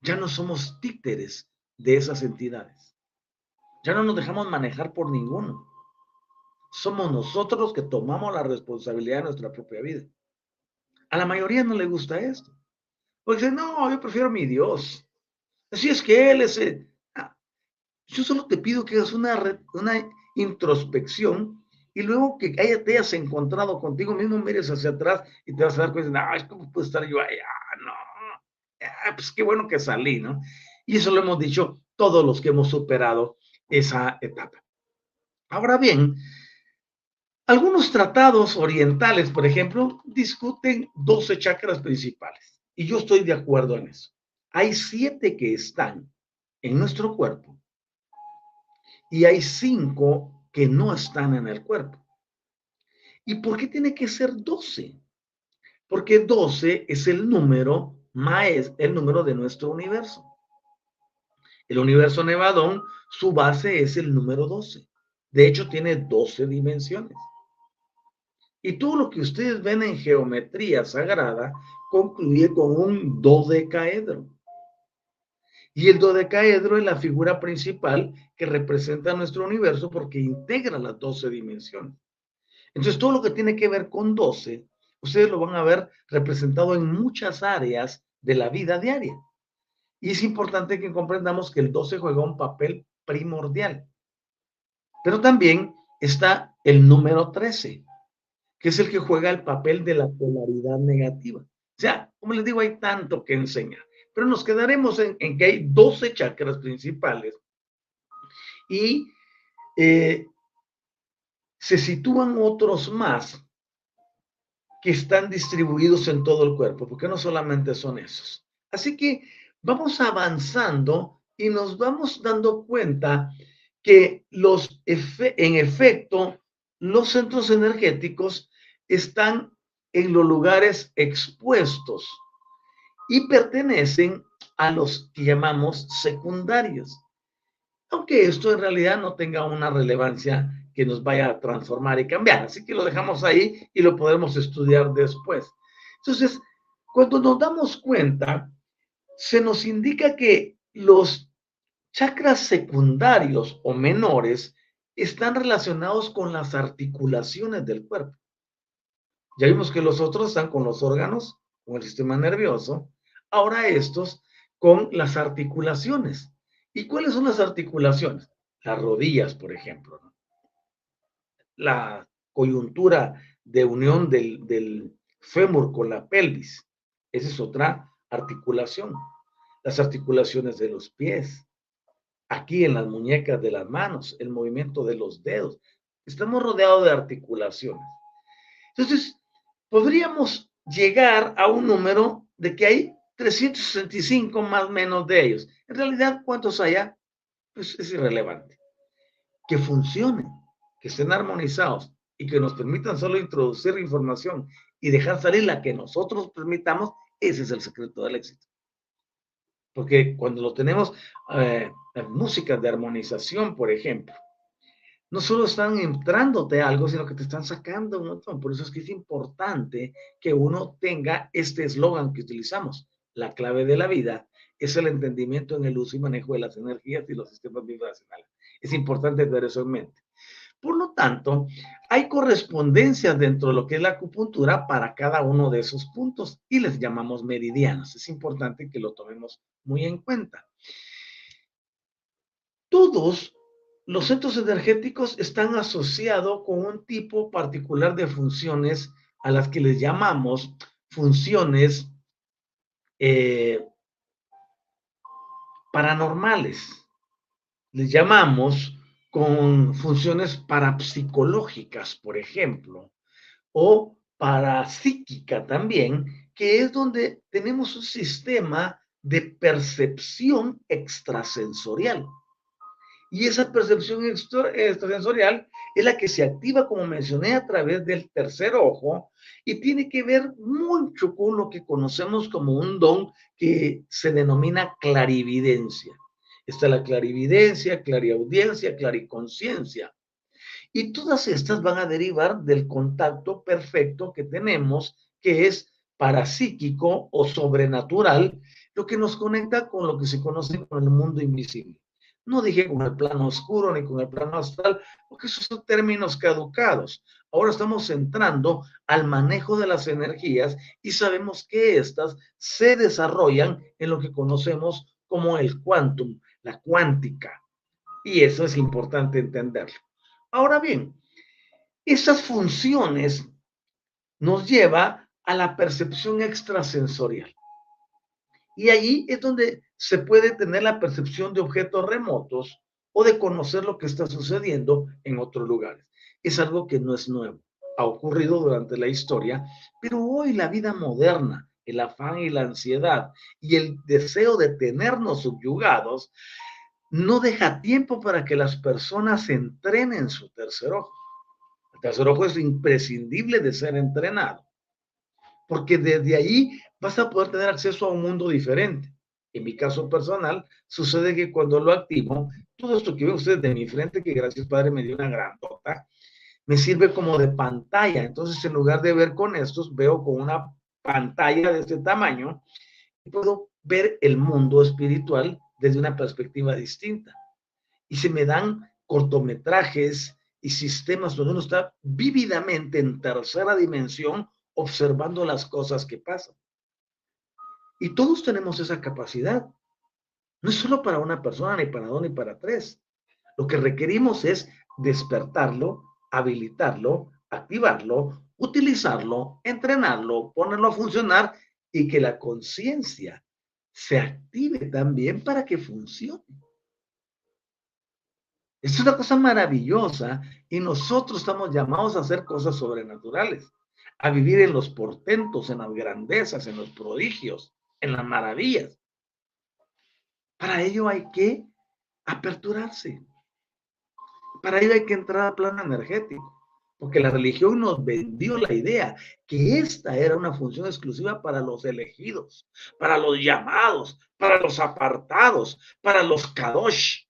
[SPEAKER 1] Ya no somos títeres de esas entidades. Ya no nos dejamos manejar por ninguno. Somos nosotros los que tomamos la responsabilidad de nuestra propia vida. A la mayoría no le gusta esto. Porque dice, no, yo prefiero mi Dios. Así es que Él es... Ah, yo solo te pido que hagas una, una introspección y luego que te hayas encontrado contigo mismo, mires hacia atrás y te vas a dar cuenta, ay, ¿cómo puedo estar yo allá? No, ah, pues qué bueno que salí, ¿no? Y eso lo hemos dicho todos los que hemos superado esa etapa. Ahora bien, algunos tratados orientales, por ejemplo, discuten 12 chakras principales y yo estoy de acuerdo en eso. Hay siete que están en nuestro cuerpo y hay cinco que no están en el cuerpo. ¿Y por qué tiene que ser 12? Porque 12 es el número más el número de nuestro universo. El universo Nevadón, su base es el número 12. De hecho, tiene 12 dimensiones. Y todo lo que ustedes ven en geometría sagrada concluye con un dodecaedro. Y el dodecaedro es la figura principal que representa nuestro universo porque integra las 12 dimensiones. Entonces, todo lo que tiene que ver con 12, ustedes lo van a ver representado en muchas áreas de la vida diaria. Y es importante que comprendamos que el 12 juega un papel primordial. Pero también está el número 13, que es el que juega el papel de la polaridad negativa. O sea, como les digo, hay tanto que enseñar, pero nos quedaremos en, que hay 12 chakras principales y eh, se sitúan otros más que están distribuidos en todo el cuerpo, porque no solamente son esos. Así que vamos avanzando y nos vamos dando cuenta que los en efecto los centros energéticos están en los lugares expuestos y pertenecen a los que llamamos secundarios. Aunque esto en realidad no tenga una relevancia que nos vaya a transformar y cambiar. Así que lo dejamos ahí y lo podemos estudiar después. Entonces, cuando nos damos cuenta, se nos indica que los chakras secundarios o menores están relacionados con las articulaciones del cuerpo. Ya vimos que los otros están con los órganos, con el sistema nervioso. Ahora estos con las articulaciones. ¿Y cuáles son las articulaciones? Las rodillas, por ejemplo. La coyuntura de unión del, del fémur con la pelvis. Esa es otra articulación. Las articulaciones de los pies. Aquí en las muñecas de las manos, el movimiento de los dedos. Estamos rodeados de articulaciones. Entonces, podríamos llegar a un número de que hay 365 más o menos de ellos. En realidad, ¿cuántos haya? Pues es irrelevante. Que funcionen, que estén armonizados y que nos permitan solo introducir información y dejar salir la que nosotros permitamos, ese es el secreto del éxito. Porque cuando lo tenemos, eh, música de armonización, por ejemplo, no solo están entrándote algo, sino que te están sacando un montón. Por eso es que es importante que uno tenga este eslogan que utilizamos. La clave de la vida es el entendimiento en el uso y manejo de las energías y los sistemas vibracionales. Es importante tener eso en mente. Por lo tanto, hay correspondencias dentro de lo que es la acupuntura para cada uno de esos puntos y les llamamos meridianos. Es importante que lo tomemos muy en cuenta. Todos los centros energéticos están asociados con un tipo particular de funciones a las que les llamamos funciones eh, paranormales. Les llamamos con funciones parapsicológicas, por ejemplo, o parapsíquica también, que es donde tenemos un sistema de percepción extrasensorial. Y esa percepción extrasensorial es la que se activa, como mencioné, a través del tercer ojo y tiene que ver mucho con lo que conocemos como un don que se denomina clarividencia. Está la clarividencia, clariaudiencia, clariconciencia. Y todas estas van a derivar del contacto perfecto que tenemos, que es parapsíquico o sobrenatural, lo que nos conecta con lo que se conoce como el mundo invisible. No dije con el plano oscuro ni con el plano astral, porque esos son términos caducados. Ahora estamos entrando al manejo de las energías y sabemos que éstas se desarrollan en lo que conocemos como el quantum, la cuántica. Y eso es importante entenderlo. Ahora bien, esas funciones nos lleva a la percepción extrasensorial. Y allí es donde se puede tener la percepción de objetos remotos o de conocer lo que está sucediendo en otros lugares. Es algo que no es nuevo, ha ocurrido durante la historia, pero hoy la vida moderna, el afán y la ansiedad y el deseo de tenernos subyugados, no deja tiempo para que las personas entrenen su tercer ojo. El tercer ojo es imprescindible de ser entrenado, porque desde ahí vas a poder tener acceso a un mundo diferente. En mi caso personal, sucede que cuando lo activo, todo esto que ve usted de mi frente, que gracias Padre me dio una gran tota, me sirve como de pantalla. Entonces, en lugar de ver con estos, veo con una pantalla de este tamaño y puedo ver el mundo espiritual desde una perspectiva distinta. Y se me dan cortometrajes y sistemas donde uno está vívidamente en tercera dimensión observando las cosas que pasan. Y todos tenemos esa capacidad. No es solo para una persona, ni para dos, ni para tres. Lo que requerimos es despertarlo, habilitarlo, activarlo, utilizarlo, entrenarlo, ponerlo a funcionar y que la conciencia se active también para que funcione. Es una cosa maravillosa y nosotros estamos llamados a hacer cosas sobrenaturales, a vivir en los portentos, en las grandezas, en los prodigios, en las maravillas. Para ello hay que aperturarse. Para ello hay que entrar al plano energético, porque la religión nos vendió la idea que esta era una función exclusiva para los elegidos, para los llamados, para los apartados, para los kadosh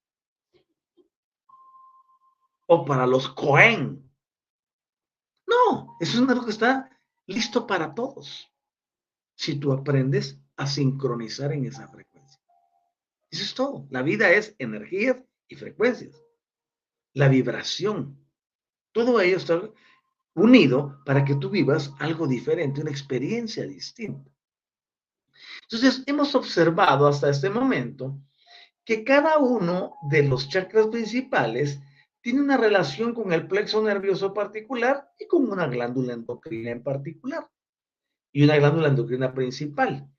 [SPEAKER 1] o para los cohen. No, eso es algo que está listo para todos. Si tú aprendes a sincronizar en esa frecuencia. Eso es todo. La vida es energías y frecuencias. La vibración. Todo ello está unido para que tú vivas algo diferente, una experiencia distinta. Entonces, hemos observado hasta este momento que cada uno de los chakras principales tiene una relación con el plexo nervioso particular y con una glándula endocrina en particular y una glándula endocrina principal.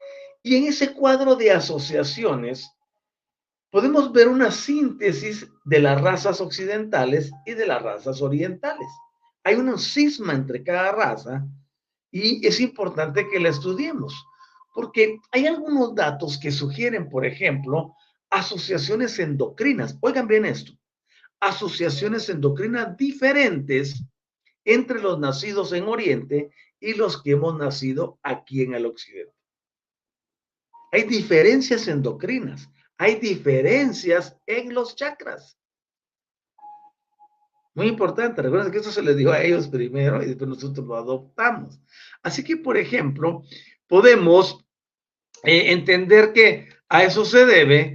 [SPEAKER 1] Y en ese cuadro de asociaciones podemos ver una síntesis de las razas occidentales y de las razas orientales. Hay un cisma entre cada raza y es importante que la estudiemos, porque hay algunos datos que sugieren, por ejemplo, asociaciones endocrinas. Oigan bien esto, asociaciones endocrinas diferentes entre los nacidos en Oriente y los que hemos nacido aquí en el Occidente. Hay diferencias endocrinas, hay diferencias en los chakras. Muy importante, recuerden que eso se les dio a ellos primero y después nosotros lo adoptamos. Así que, por ejemplo, podemos eh, entender que a eso se debe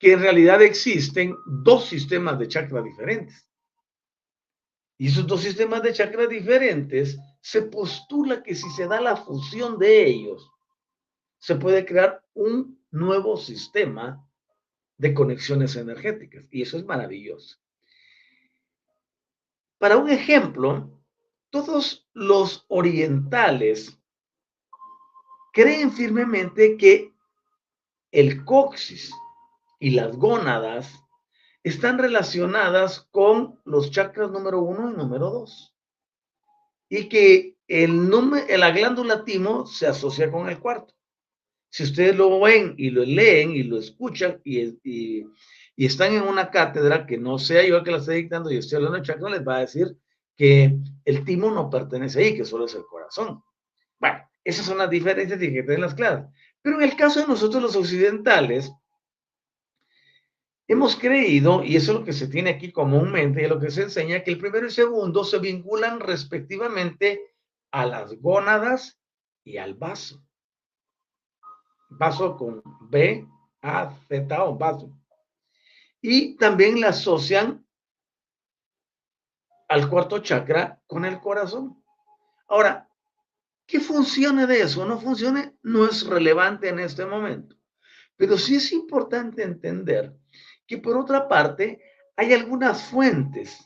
[SPEAKER 1] que en realidad existen dos sistemas de chakra diferentes. y esos dos sistemas de chakras diferentes, se postula que si se da la fusión de ellos, se puede crear un nuevo sistema de conexiones energéticas. Y eso es maravilloso. Para un ejemplo, todos los orientales creen firmemente que el coxis y las gónadas están relacionadas con los chakras número uno y número dos. Y que el la glándula timo se asocia con el cuarto. Si ustedes lo ven y lo leen y lo escuchan y, están en una cátedra que no sea yo el que la esté dictando y estoy hablando de chakras, les va a decir que el timo no pertenece ahí, que solo es el corazón. Bueno, esas son las diferencias que tienen las clases. Pero en el caso de nosotros los occidentales, hemos creído, y eso es lo que se tiene aquí comúnmente, y lo que se enseña, que el primero y segundo se vinculan respectivamente a las gónadas y al vaso. Vaso con B, A, Z o vaso. Y también la asocian al cuarto chakra con el corazón. Ahora, que funcione de eso o no funcione no es relevante en este momento. Pero sí es importante entender que por otra parte hay algunas fuentes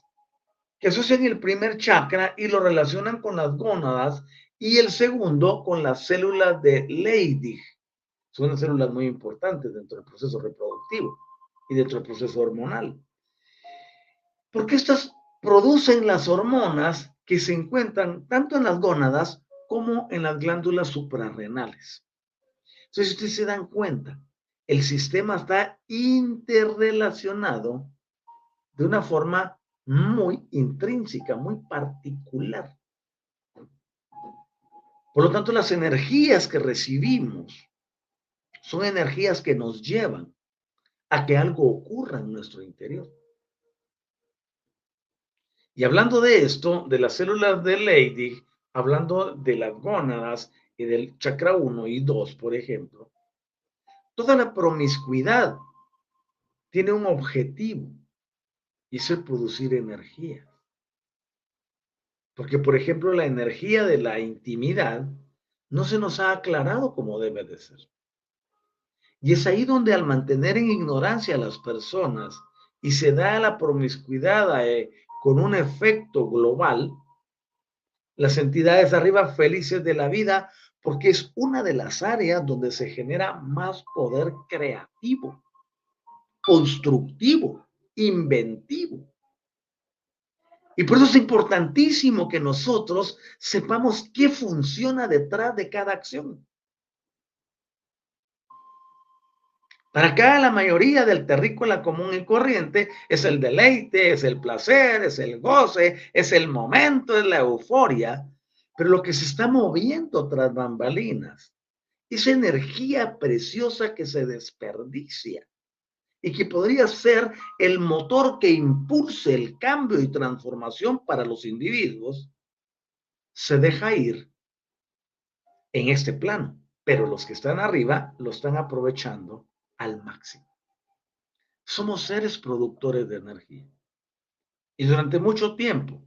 [SPEAKER 1] que asocian el primer chakra y lo relacionan con las gónadas y el segundo con las células de Leydig. Son células muy importantes dentro del proceso reproductivo y dentro del proceso hormonal. Porque estas producen las hormonas que se encuentran tanto en las gónadas como en las glándulas suprarrenales. Entonces, si ustedes se dan cuenta, el sistema está interrelacionado de una forma muy intrínseca, muy particular. Por lo tanto, las energías que recibimos son energías que nos llevan a que algo ocurra en nuestro interior. Y hablando de esto, de las células de Leydig, hablando de las gónadas y del chakra 1 y 2, por ejemplo, toda la promiscuidad tiene un objetivo y es el producir energía. Porque, por ejemplo, la energía de la intimidad no se nos ha aclarado como debe de ser. Y es ahí donde al mantener en ignorancia a las personas y se da la promiscuidad eh, con un efecto global, las entidades arriba felices de la vida porque es una de las áreas donde se genera más poder creativo, constructivo, inventivo. Y por eso es importantísimo que nosotros sepamos qué funciona detrás de cada acción. Para acá la mayoría del terrícola común y corriente es el deleite, es el placer, es el goce, es el momento, es la euforia. Pero lo que se está moviendo tras bambalinas es energía preciosa que se desperdicia y que podría ser el motor que impulse el cambio y transformación para los individuos, se deja ir en este plano. Pero los que están arriba lo están aprovechando al máximo. Somos seres productores de energía. Y durante mucho tiempo,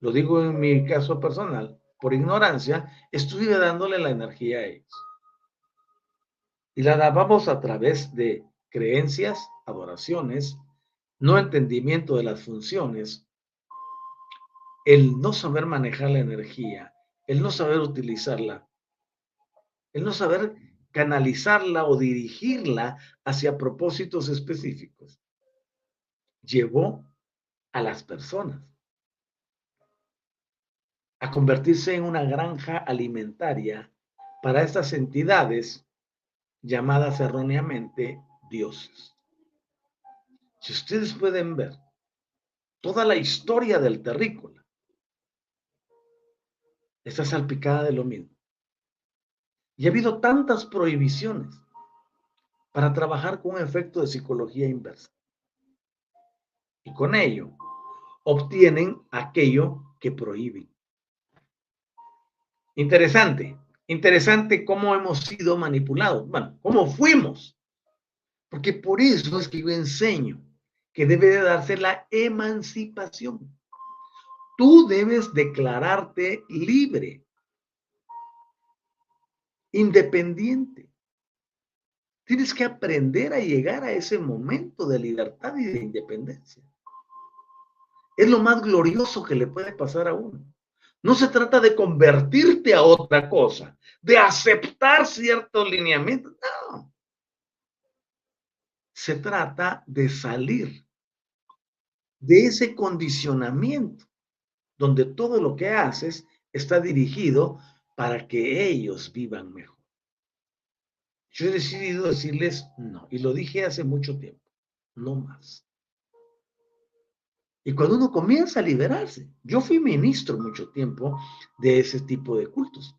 [SPEAKER 1] lo digo en mi caso personal, por ignorancia, estuve dándole la energía a ellos. Y la dábamos a través de creencias, adoraciones, no entendimiento de las funciones, el no saber manejar la energía, el no saber utilizarla, el no saber canalizarla o dirigirla hacia propósitos específicos, llevó a las personas a convertirse en una granja alimentaria para estas entidades llamadas erróneamente dioses. Si ustedes pueden ver toda la historia del terrícola, está salpicada de lo mismo. Y ha habido tantas prohibiciones para trabajar con un efecto de psicología inversa. Y con ello obtienen aquello que prohíben. Interesante, interesante cómo hemos sido manipulados, bueno, cómo fuimos. Porque por eso es que yo enseño que debe de darse la emancipación. Tú debes declararte libre, independiente. Tienes que aprender a llegar a ese momento de libertad y de independencia. Es lo más glorioso que le puede pasar a uno. No se trata de convertirte a otra cosa, de aceptar ciertos lineamientos. No. Se trata de salir de ese condicionamiento donde todo lo que haces está dirigido para que ellos vivan mejor. Yo he decidido decirles no, y lo dije hace mucho tiempo, no más. Y cuando uno comienza a liberarse, yo fui ministro mucho tiempo de ese tipo de cultos.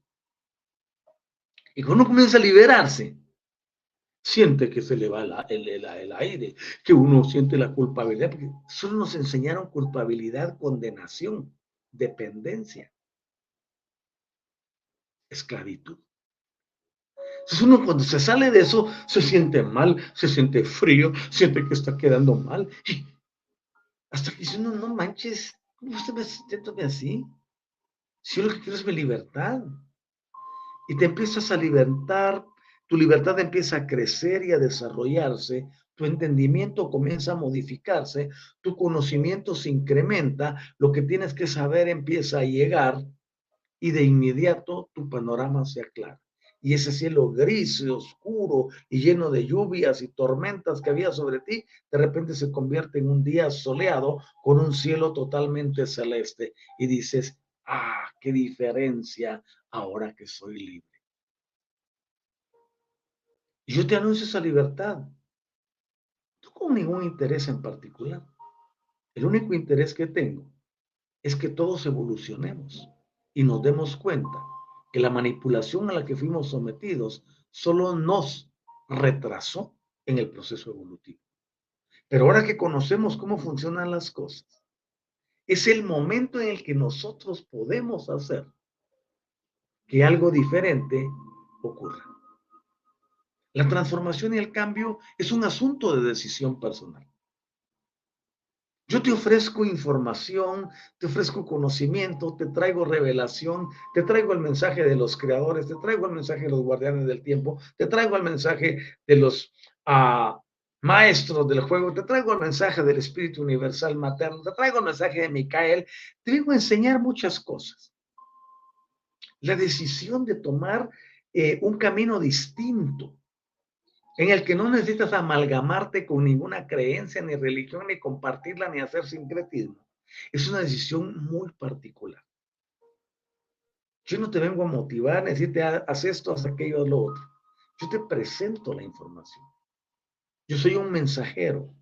[SPEAKER 1] Y cuando uno comienza a liberarse, siente que se le va el, el, aire, que uno siente la culpabilidad, porque solo nos enseñaron culpabilidad, condenación, dependencia, esclavitud. Entonces uno cuando se sale de eso se siente mal, se siente frío, siente que está quedando mal. Hasta que dice, no, no manches, ¿cómo usted me así? Si yo lo que quiero es mi libertad. Y te empiezas a libertar, tu libertad empieza a crecer y a desarrollarse, tu entendimiento comienza a modificarse, tu conocimiento se incrementa, lo que tienes que saber empieza a llegar y de inmediato tu panorama se aclara y ese cielo gris y oscuro y lleno de lluvias y tormentas que había sobre ti, de repente se convierte en un día soleado con un cielo totalmente celeste y dices, ah, qué diferencia ahora que soy libre. Yo te anuncio esa libertad, no con ningún interés en particular. El único interés que tengo es que todos evolucionemos y nos demos cuenta que la manipulación a la que fuimos sometidos solo nos retrasó en el proceso evolutivo. Pero ahora que conocemos cómo funcionan las cosas, es el momento en el que nosotros podemos hacer que algo diferente ocurra. La transformación y el cambio es un asunto de decisión personal. Yo te ofrezco información, te ofrezco conocimiento, te traigo revelación, te traigo el mensaje de los creadores, te traigo el mensaje de los guardianes del tiempo, te traigo el mensaje de los ah, maestros del juego, te traigo el mensaje del Espíritu Universal Materno, te traigo el mensaje de Micael, te vengo a enseñar muchas cosas. La decisión de tomar eh, un camino distinto, en el que no necesitas amalgamarte con ninguna creencia ni religión, ni compartirla, ni hacer sincretismo. Es una decisión muy particular. Yo no te vengo a motivar, necesite haz esto, haz aquello, haz lo otro. Yo te presento la información. Yo soy un mensajero.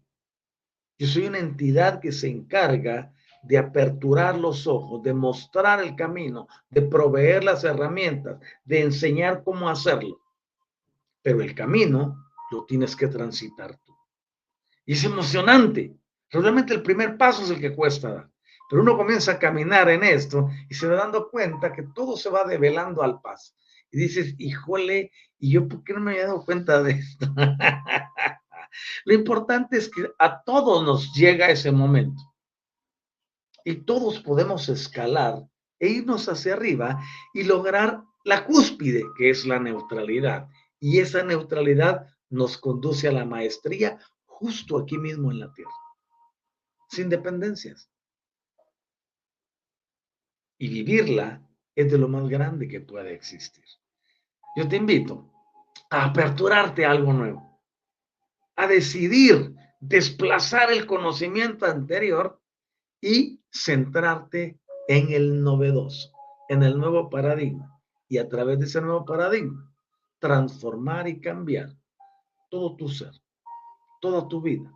[SPEAKER 1] Yo soy una entidad que se encarga de aperturar los ojos, de mostrar el camino, de proveer las herramientas, de enseñar cómo hacerlo pero el camino lo tienes que transitar tú. Y es emocionante. Realmente el primer paso es el que cuesta dar. Pero uno comienza a caminar en esto y se va dando cuenta que todo se va develando al paso. Y dices, híjole, ¿y yo por qué no me había dado cuenta de esto? Lo importante es que a todos nos llega ese momento. Y todos podemos escalar e irnos hacia arriba y lograr la cúspide, que es la neutralidad. Y esa neutralidad nos conduce a la maestría justo aquí mismo en la tierra, sin dependencias. Y vivirla es de lo más grande que puede existir. Yo te invito a aperturarte a algo nuevo, a decidir desplazar el conocimiento anterior y centrarte en el novedoso, en el nuevo paradigma. Y a través de ese nuevo paradigma, transformar y cambiar todo tu ser, toda tu vida,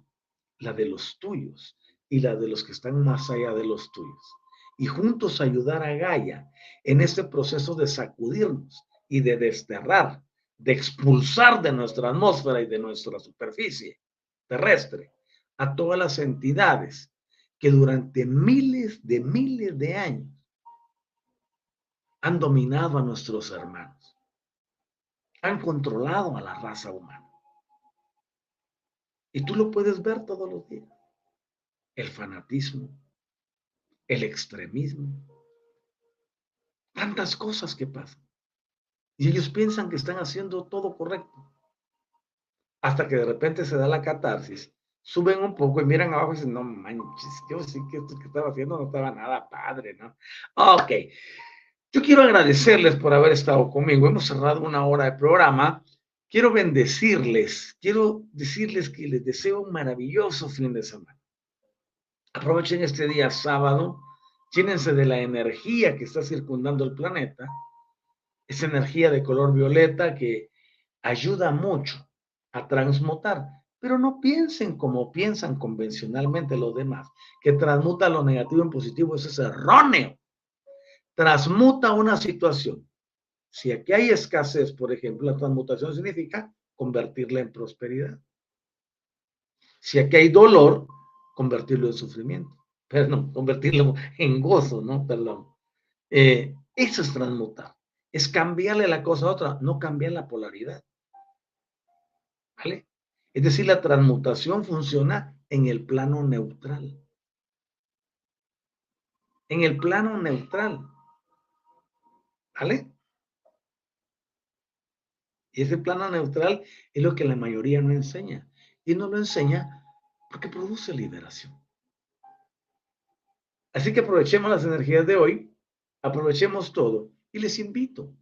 [SPEAKER 1] la de los tuyos y la de los que están más allá de los tuyos. Y juntos ayudar a Gaia en este proceso de sacudirnos y de desterrar, de expulsar de nuestra atmósfera y de nuestra superficie terrestre a todas las entidades que durante miles de miles de años han dominado a nuestros hermanos han controlado a la raza humana. Y tú lo puedes ver todos los días. El fanatismo, el extremismo. Tantas cosas que pasan. Y ellos piensan que están haciendo todo correcto. Hasta que de repente se da la catarsis, suben un poco y miran abajo y dicen, no manches, yo sí que esto que estaba haciendo no estaba nada padre, ¿no? Ok. Yo quiero agradecerles por haber estado conmigo. Hemos cerrado una hora de programa. Quiero bendecirles, quiero decirles que les deseo un maravilloso fin de semana. Aprovechen este día sábado, llénense de la energía que está circundando el planeta, esa energía de color violeta que ayuda mucho a transmutar, pero no piensen como piensan convencionalmente los demás, que transmuta lo negativo en positivo, eso es erróneo. Transmuta una situación. Si aquí hay escasez, por ejemplo, la transmutación significa convertirla en prosperidad. Si aquí hay dolor, convertirlo en sufrimiento. Perdón, convertirlo en gozo, ¿no? Perdón. Eh, eso es transmutar. Es cambiarle la cosa a otra, no cambiar la polaridad. ¿Vale? Es decir, la transmutación funciona en el plano neutral. En el plano neutral. ¿Vale? Y ese plano neutral es lo que la mayoría no enseña. Y no lo enseña porque produce liberación. Así que aprovechemos las energías de hoy, aprovechemos todo y les invito,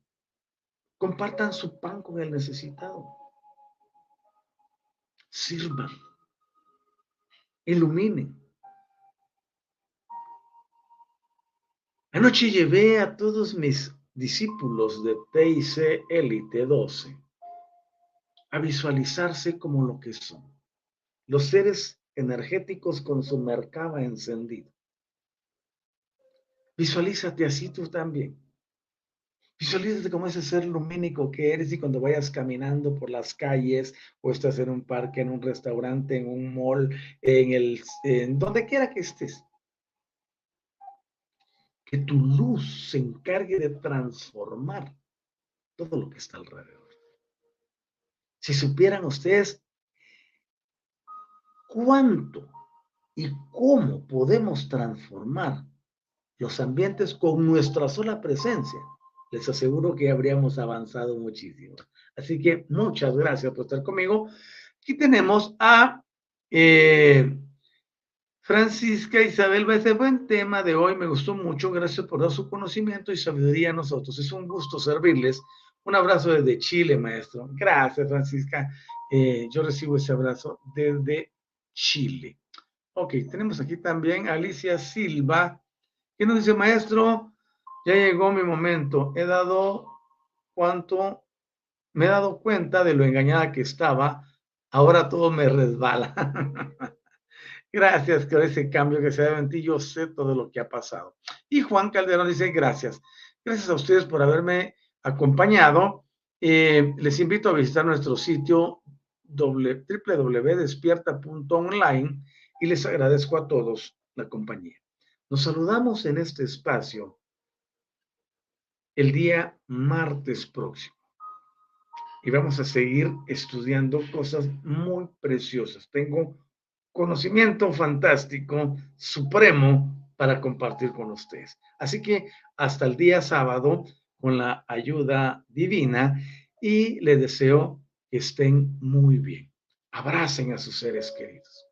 [SPEAKER 1] compartan su pan con el necesitado, sirvan, iluminen. Anoche llevé a todos mis discípulos de TIC Elite 12 a visualizarse como lo que son, los seres energéticos con su mercaba encendido. Visualízate así tú también. Visualízate como ese ser lumínico que eres y cuando vayas caminando por las calles o estás en un parque, en un restaurante, en un mall, en el, en donde quiera que estés. Que tu luz se encargue de transformar todo lo que está alrededor. Si supieran ustedes cuánto y cómo podemos transformar los ambientes con nuestra sola presencia, les aseguro que habríamos avanzado muchísimo. Así que muchas gracias por estar conmigo. Aquí tenemos a eh, Francisca Isabel ese buen tema de hoy, me gustó mucho, gracias por dar su conocimiento y sabiduría a nosotros. Es un gusto servirles. Un abrazo desde Chile, maestro. Gracias, Francisca. Eh, yo recibo ese abrazo desde Chile. Ok, tenemos aquí también a Alicia Silva, que nos dice, maestro, ya llegó mi momento. He dado cuánto, me he dado cuenta de lo engañada que estaba. Ahora todo me resbala. gracias por ese cambio que se ha dado en ti. Yo sé todo lo que ha pasado. Y Juan Calderón dice, gracias. Gracias a ustedes por haberme acompañado. Eh, les invito a visitar nuestro sitio www.despierta.online y les agradezco a todos la compañía. Nos saludamos en este espacio el día martes próximo y vamos a seguir estudiando cosas muy preciosas. Tengo conocimiento fantástico, supremo, para compartir con ustedes. Así que hasta el día sábado, con la ayuda divina, y les deseo estén muy bien. Abracen a sus seres queridos.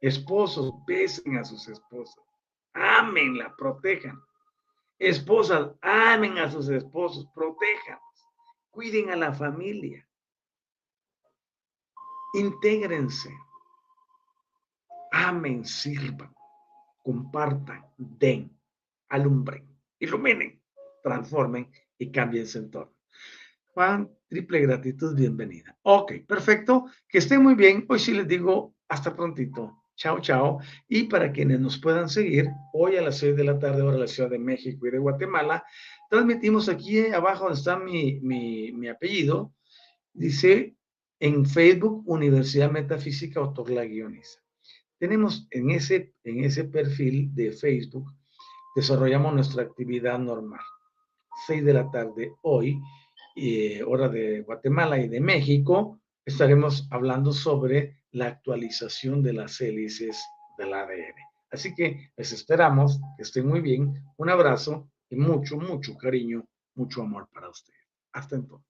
[SPEAKER 1] Esposos, besen a sus esposas. Ámenla, protejan. Esposas, amen a sus esposos, protejan. Cuiden a la familia. Intégrense. Amen, sirvan, compartan, den, alumbren, iluminen, transformen y cambien su entorno. Juan, triple gratitud, bienvenida. Ok, perfecto. Que estén muy bien. Hoy sí les digo hasta prontito. Chao, chao. Y para quienes nos puedan seguir, hoy a las seis de la tarde, hora de la Ciudad de México y de Guatemala, transmitimos aquí abajo donde está mi, mi, apellido. Dice en Facebook Universidad Metafísica Otorla Guioniza. Tenemos en ese, en ese perfil de Facebook, desarrollamos nuestra actividad normal. Seis de la tarde hoy eh, hora de Guatemala y de México, estaremos hablando sobre la actualización de las hélices del ADN. Así que les esperamos, que estén muy bien, un abrazo y mucho, mucho cariño, mucho amor para ustedes. Hasta entonces.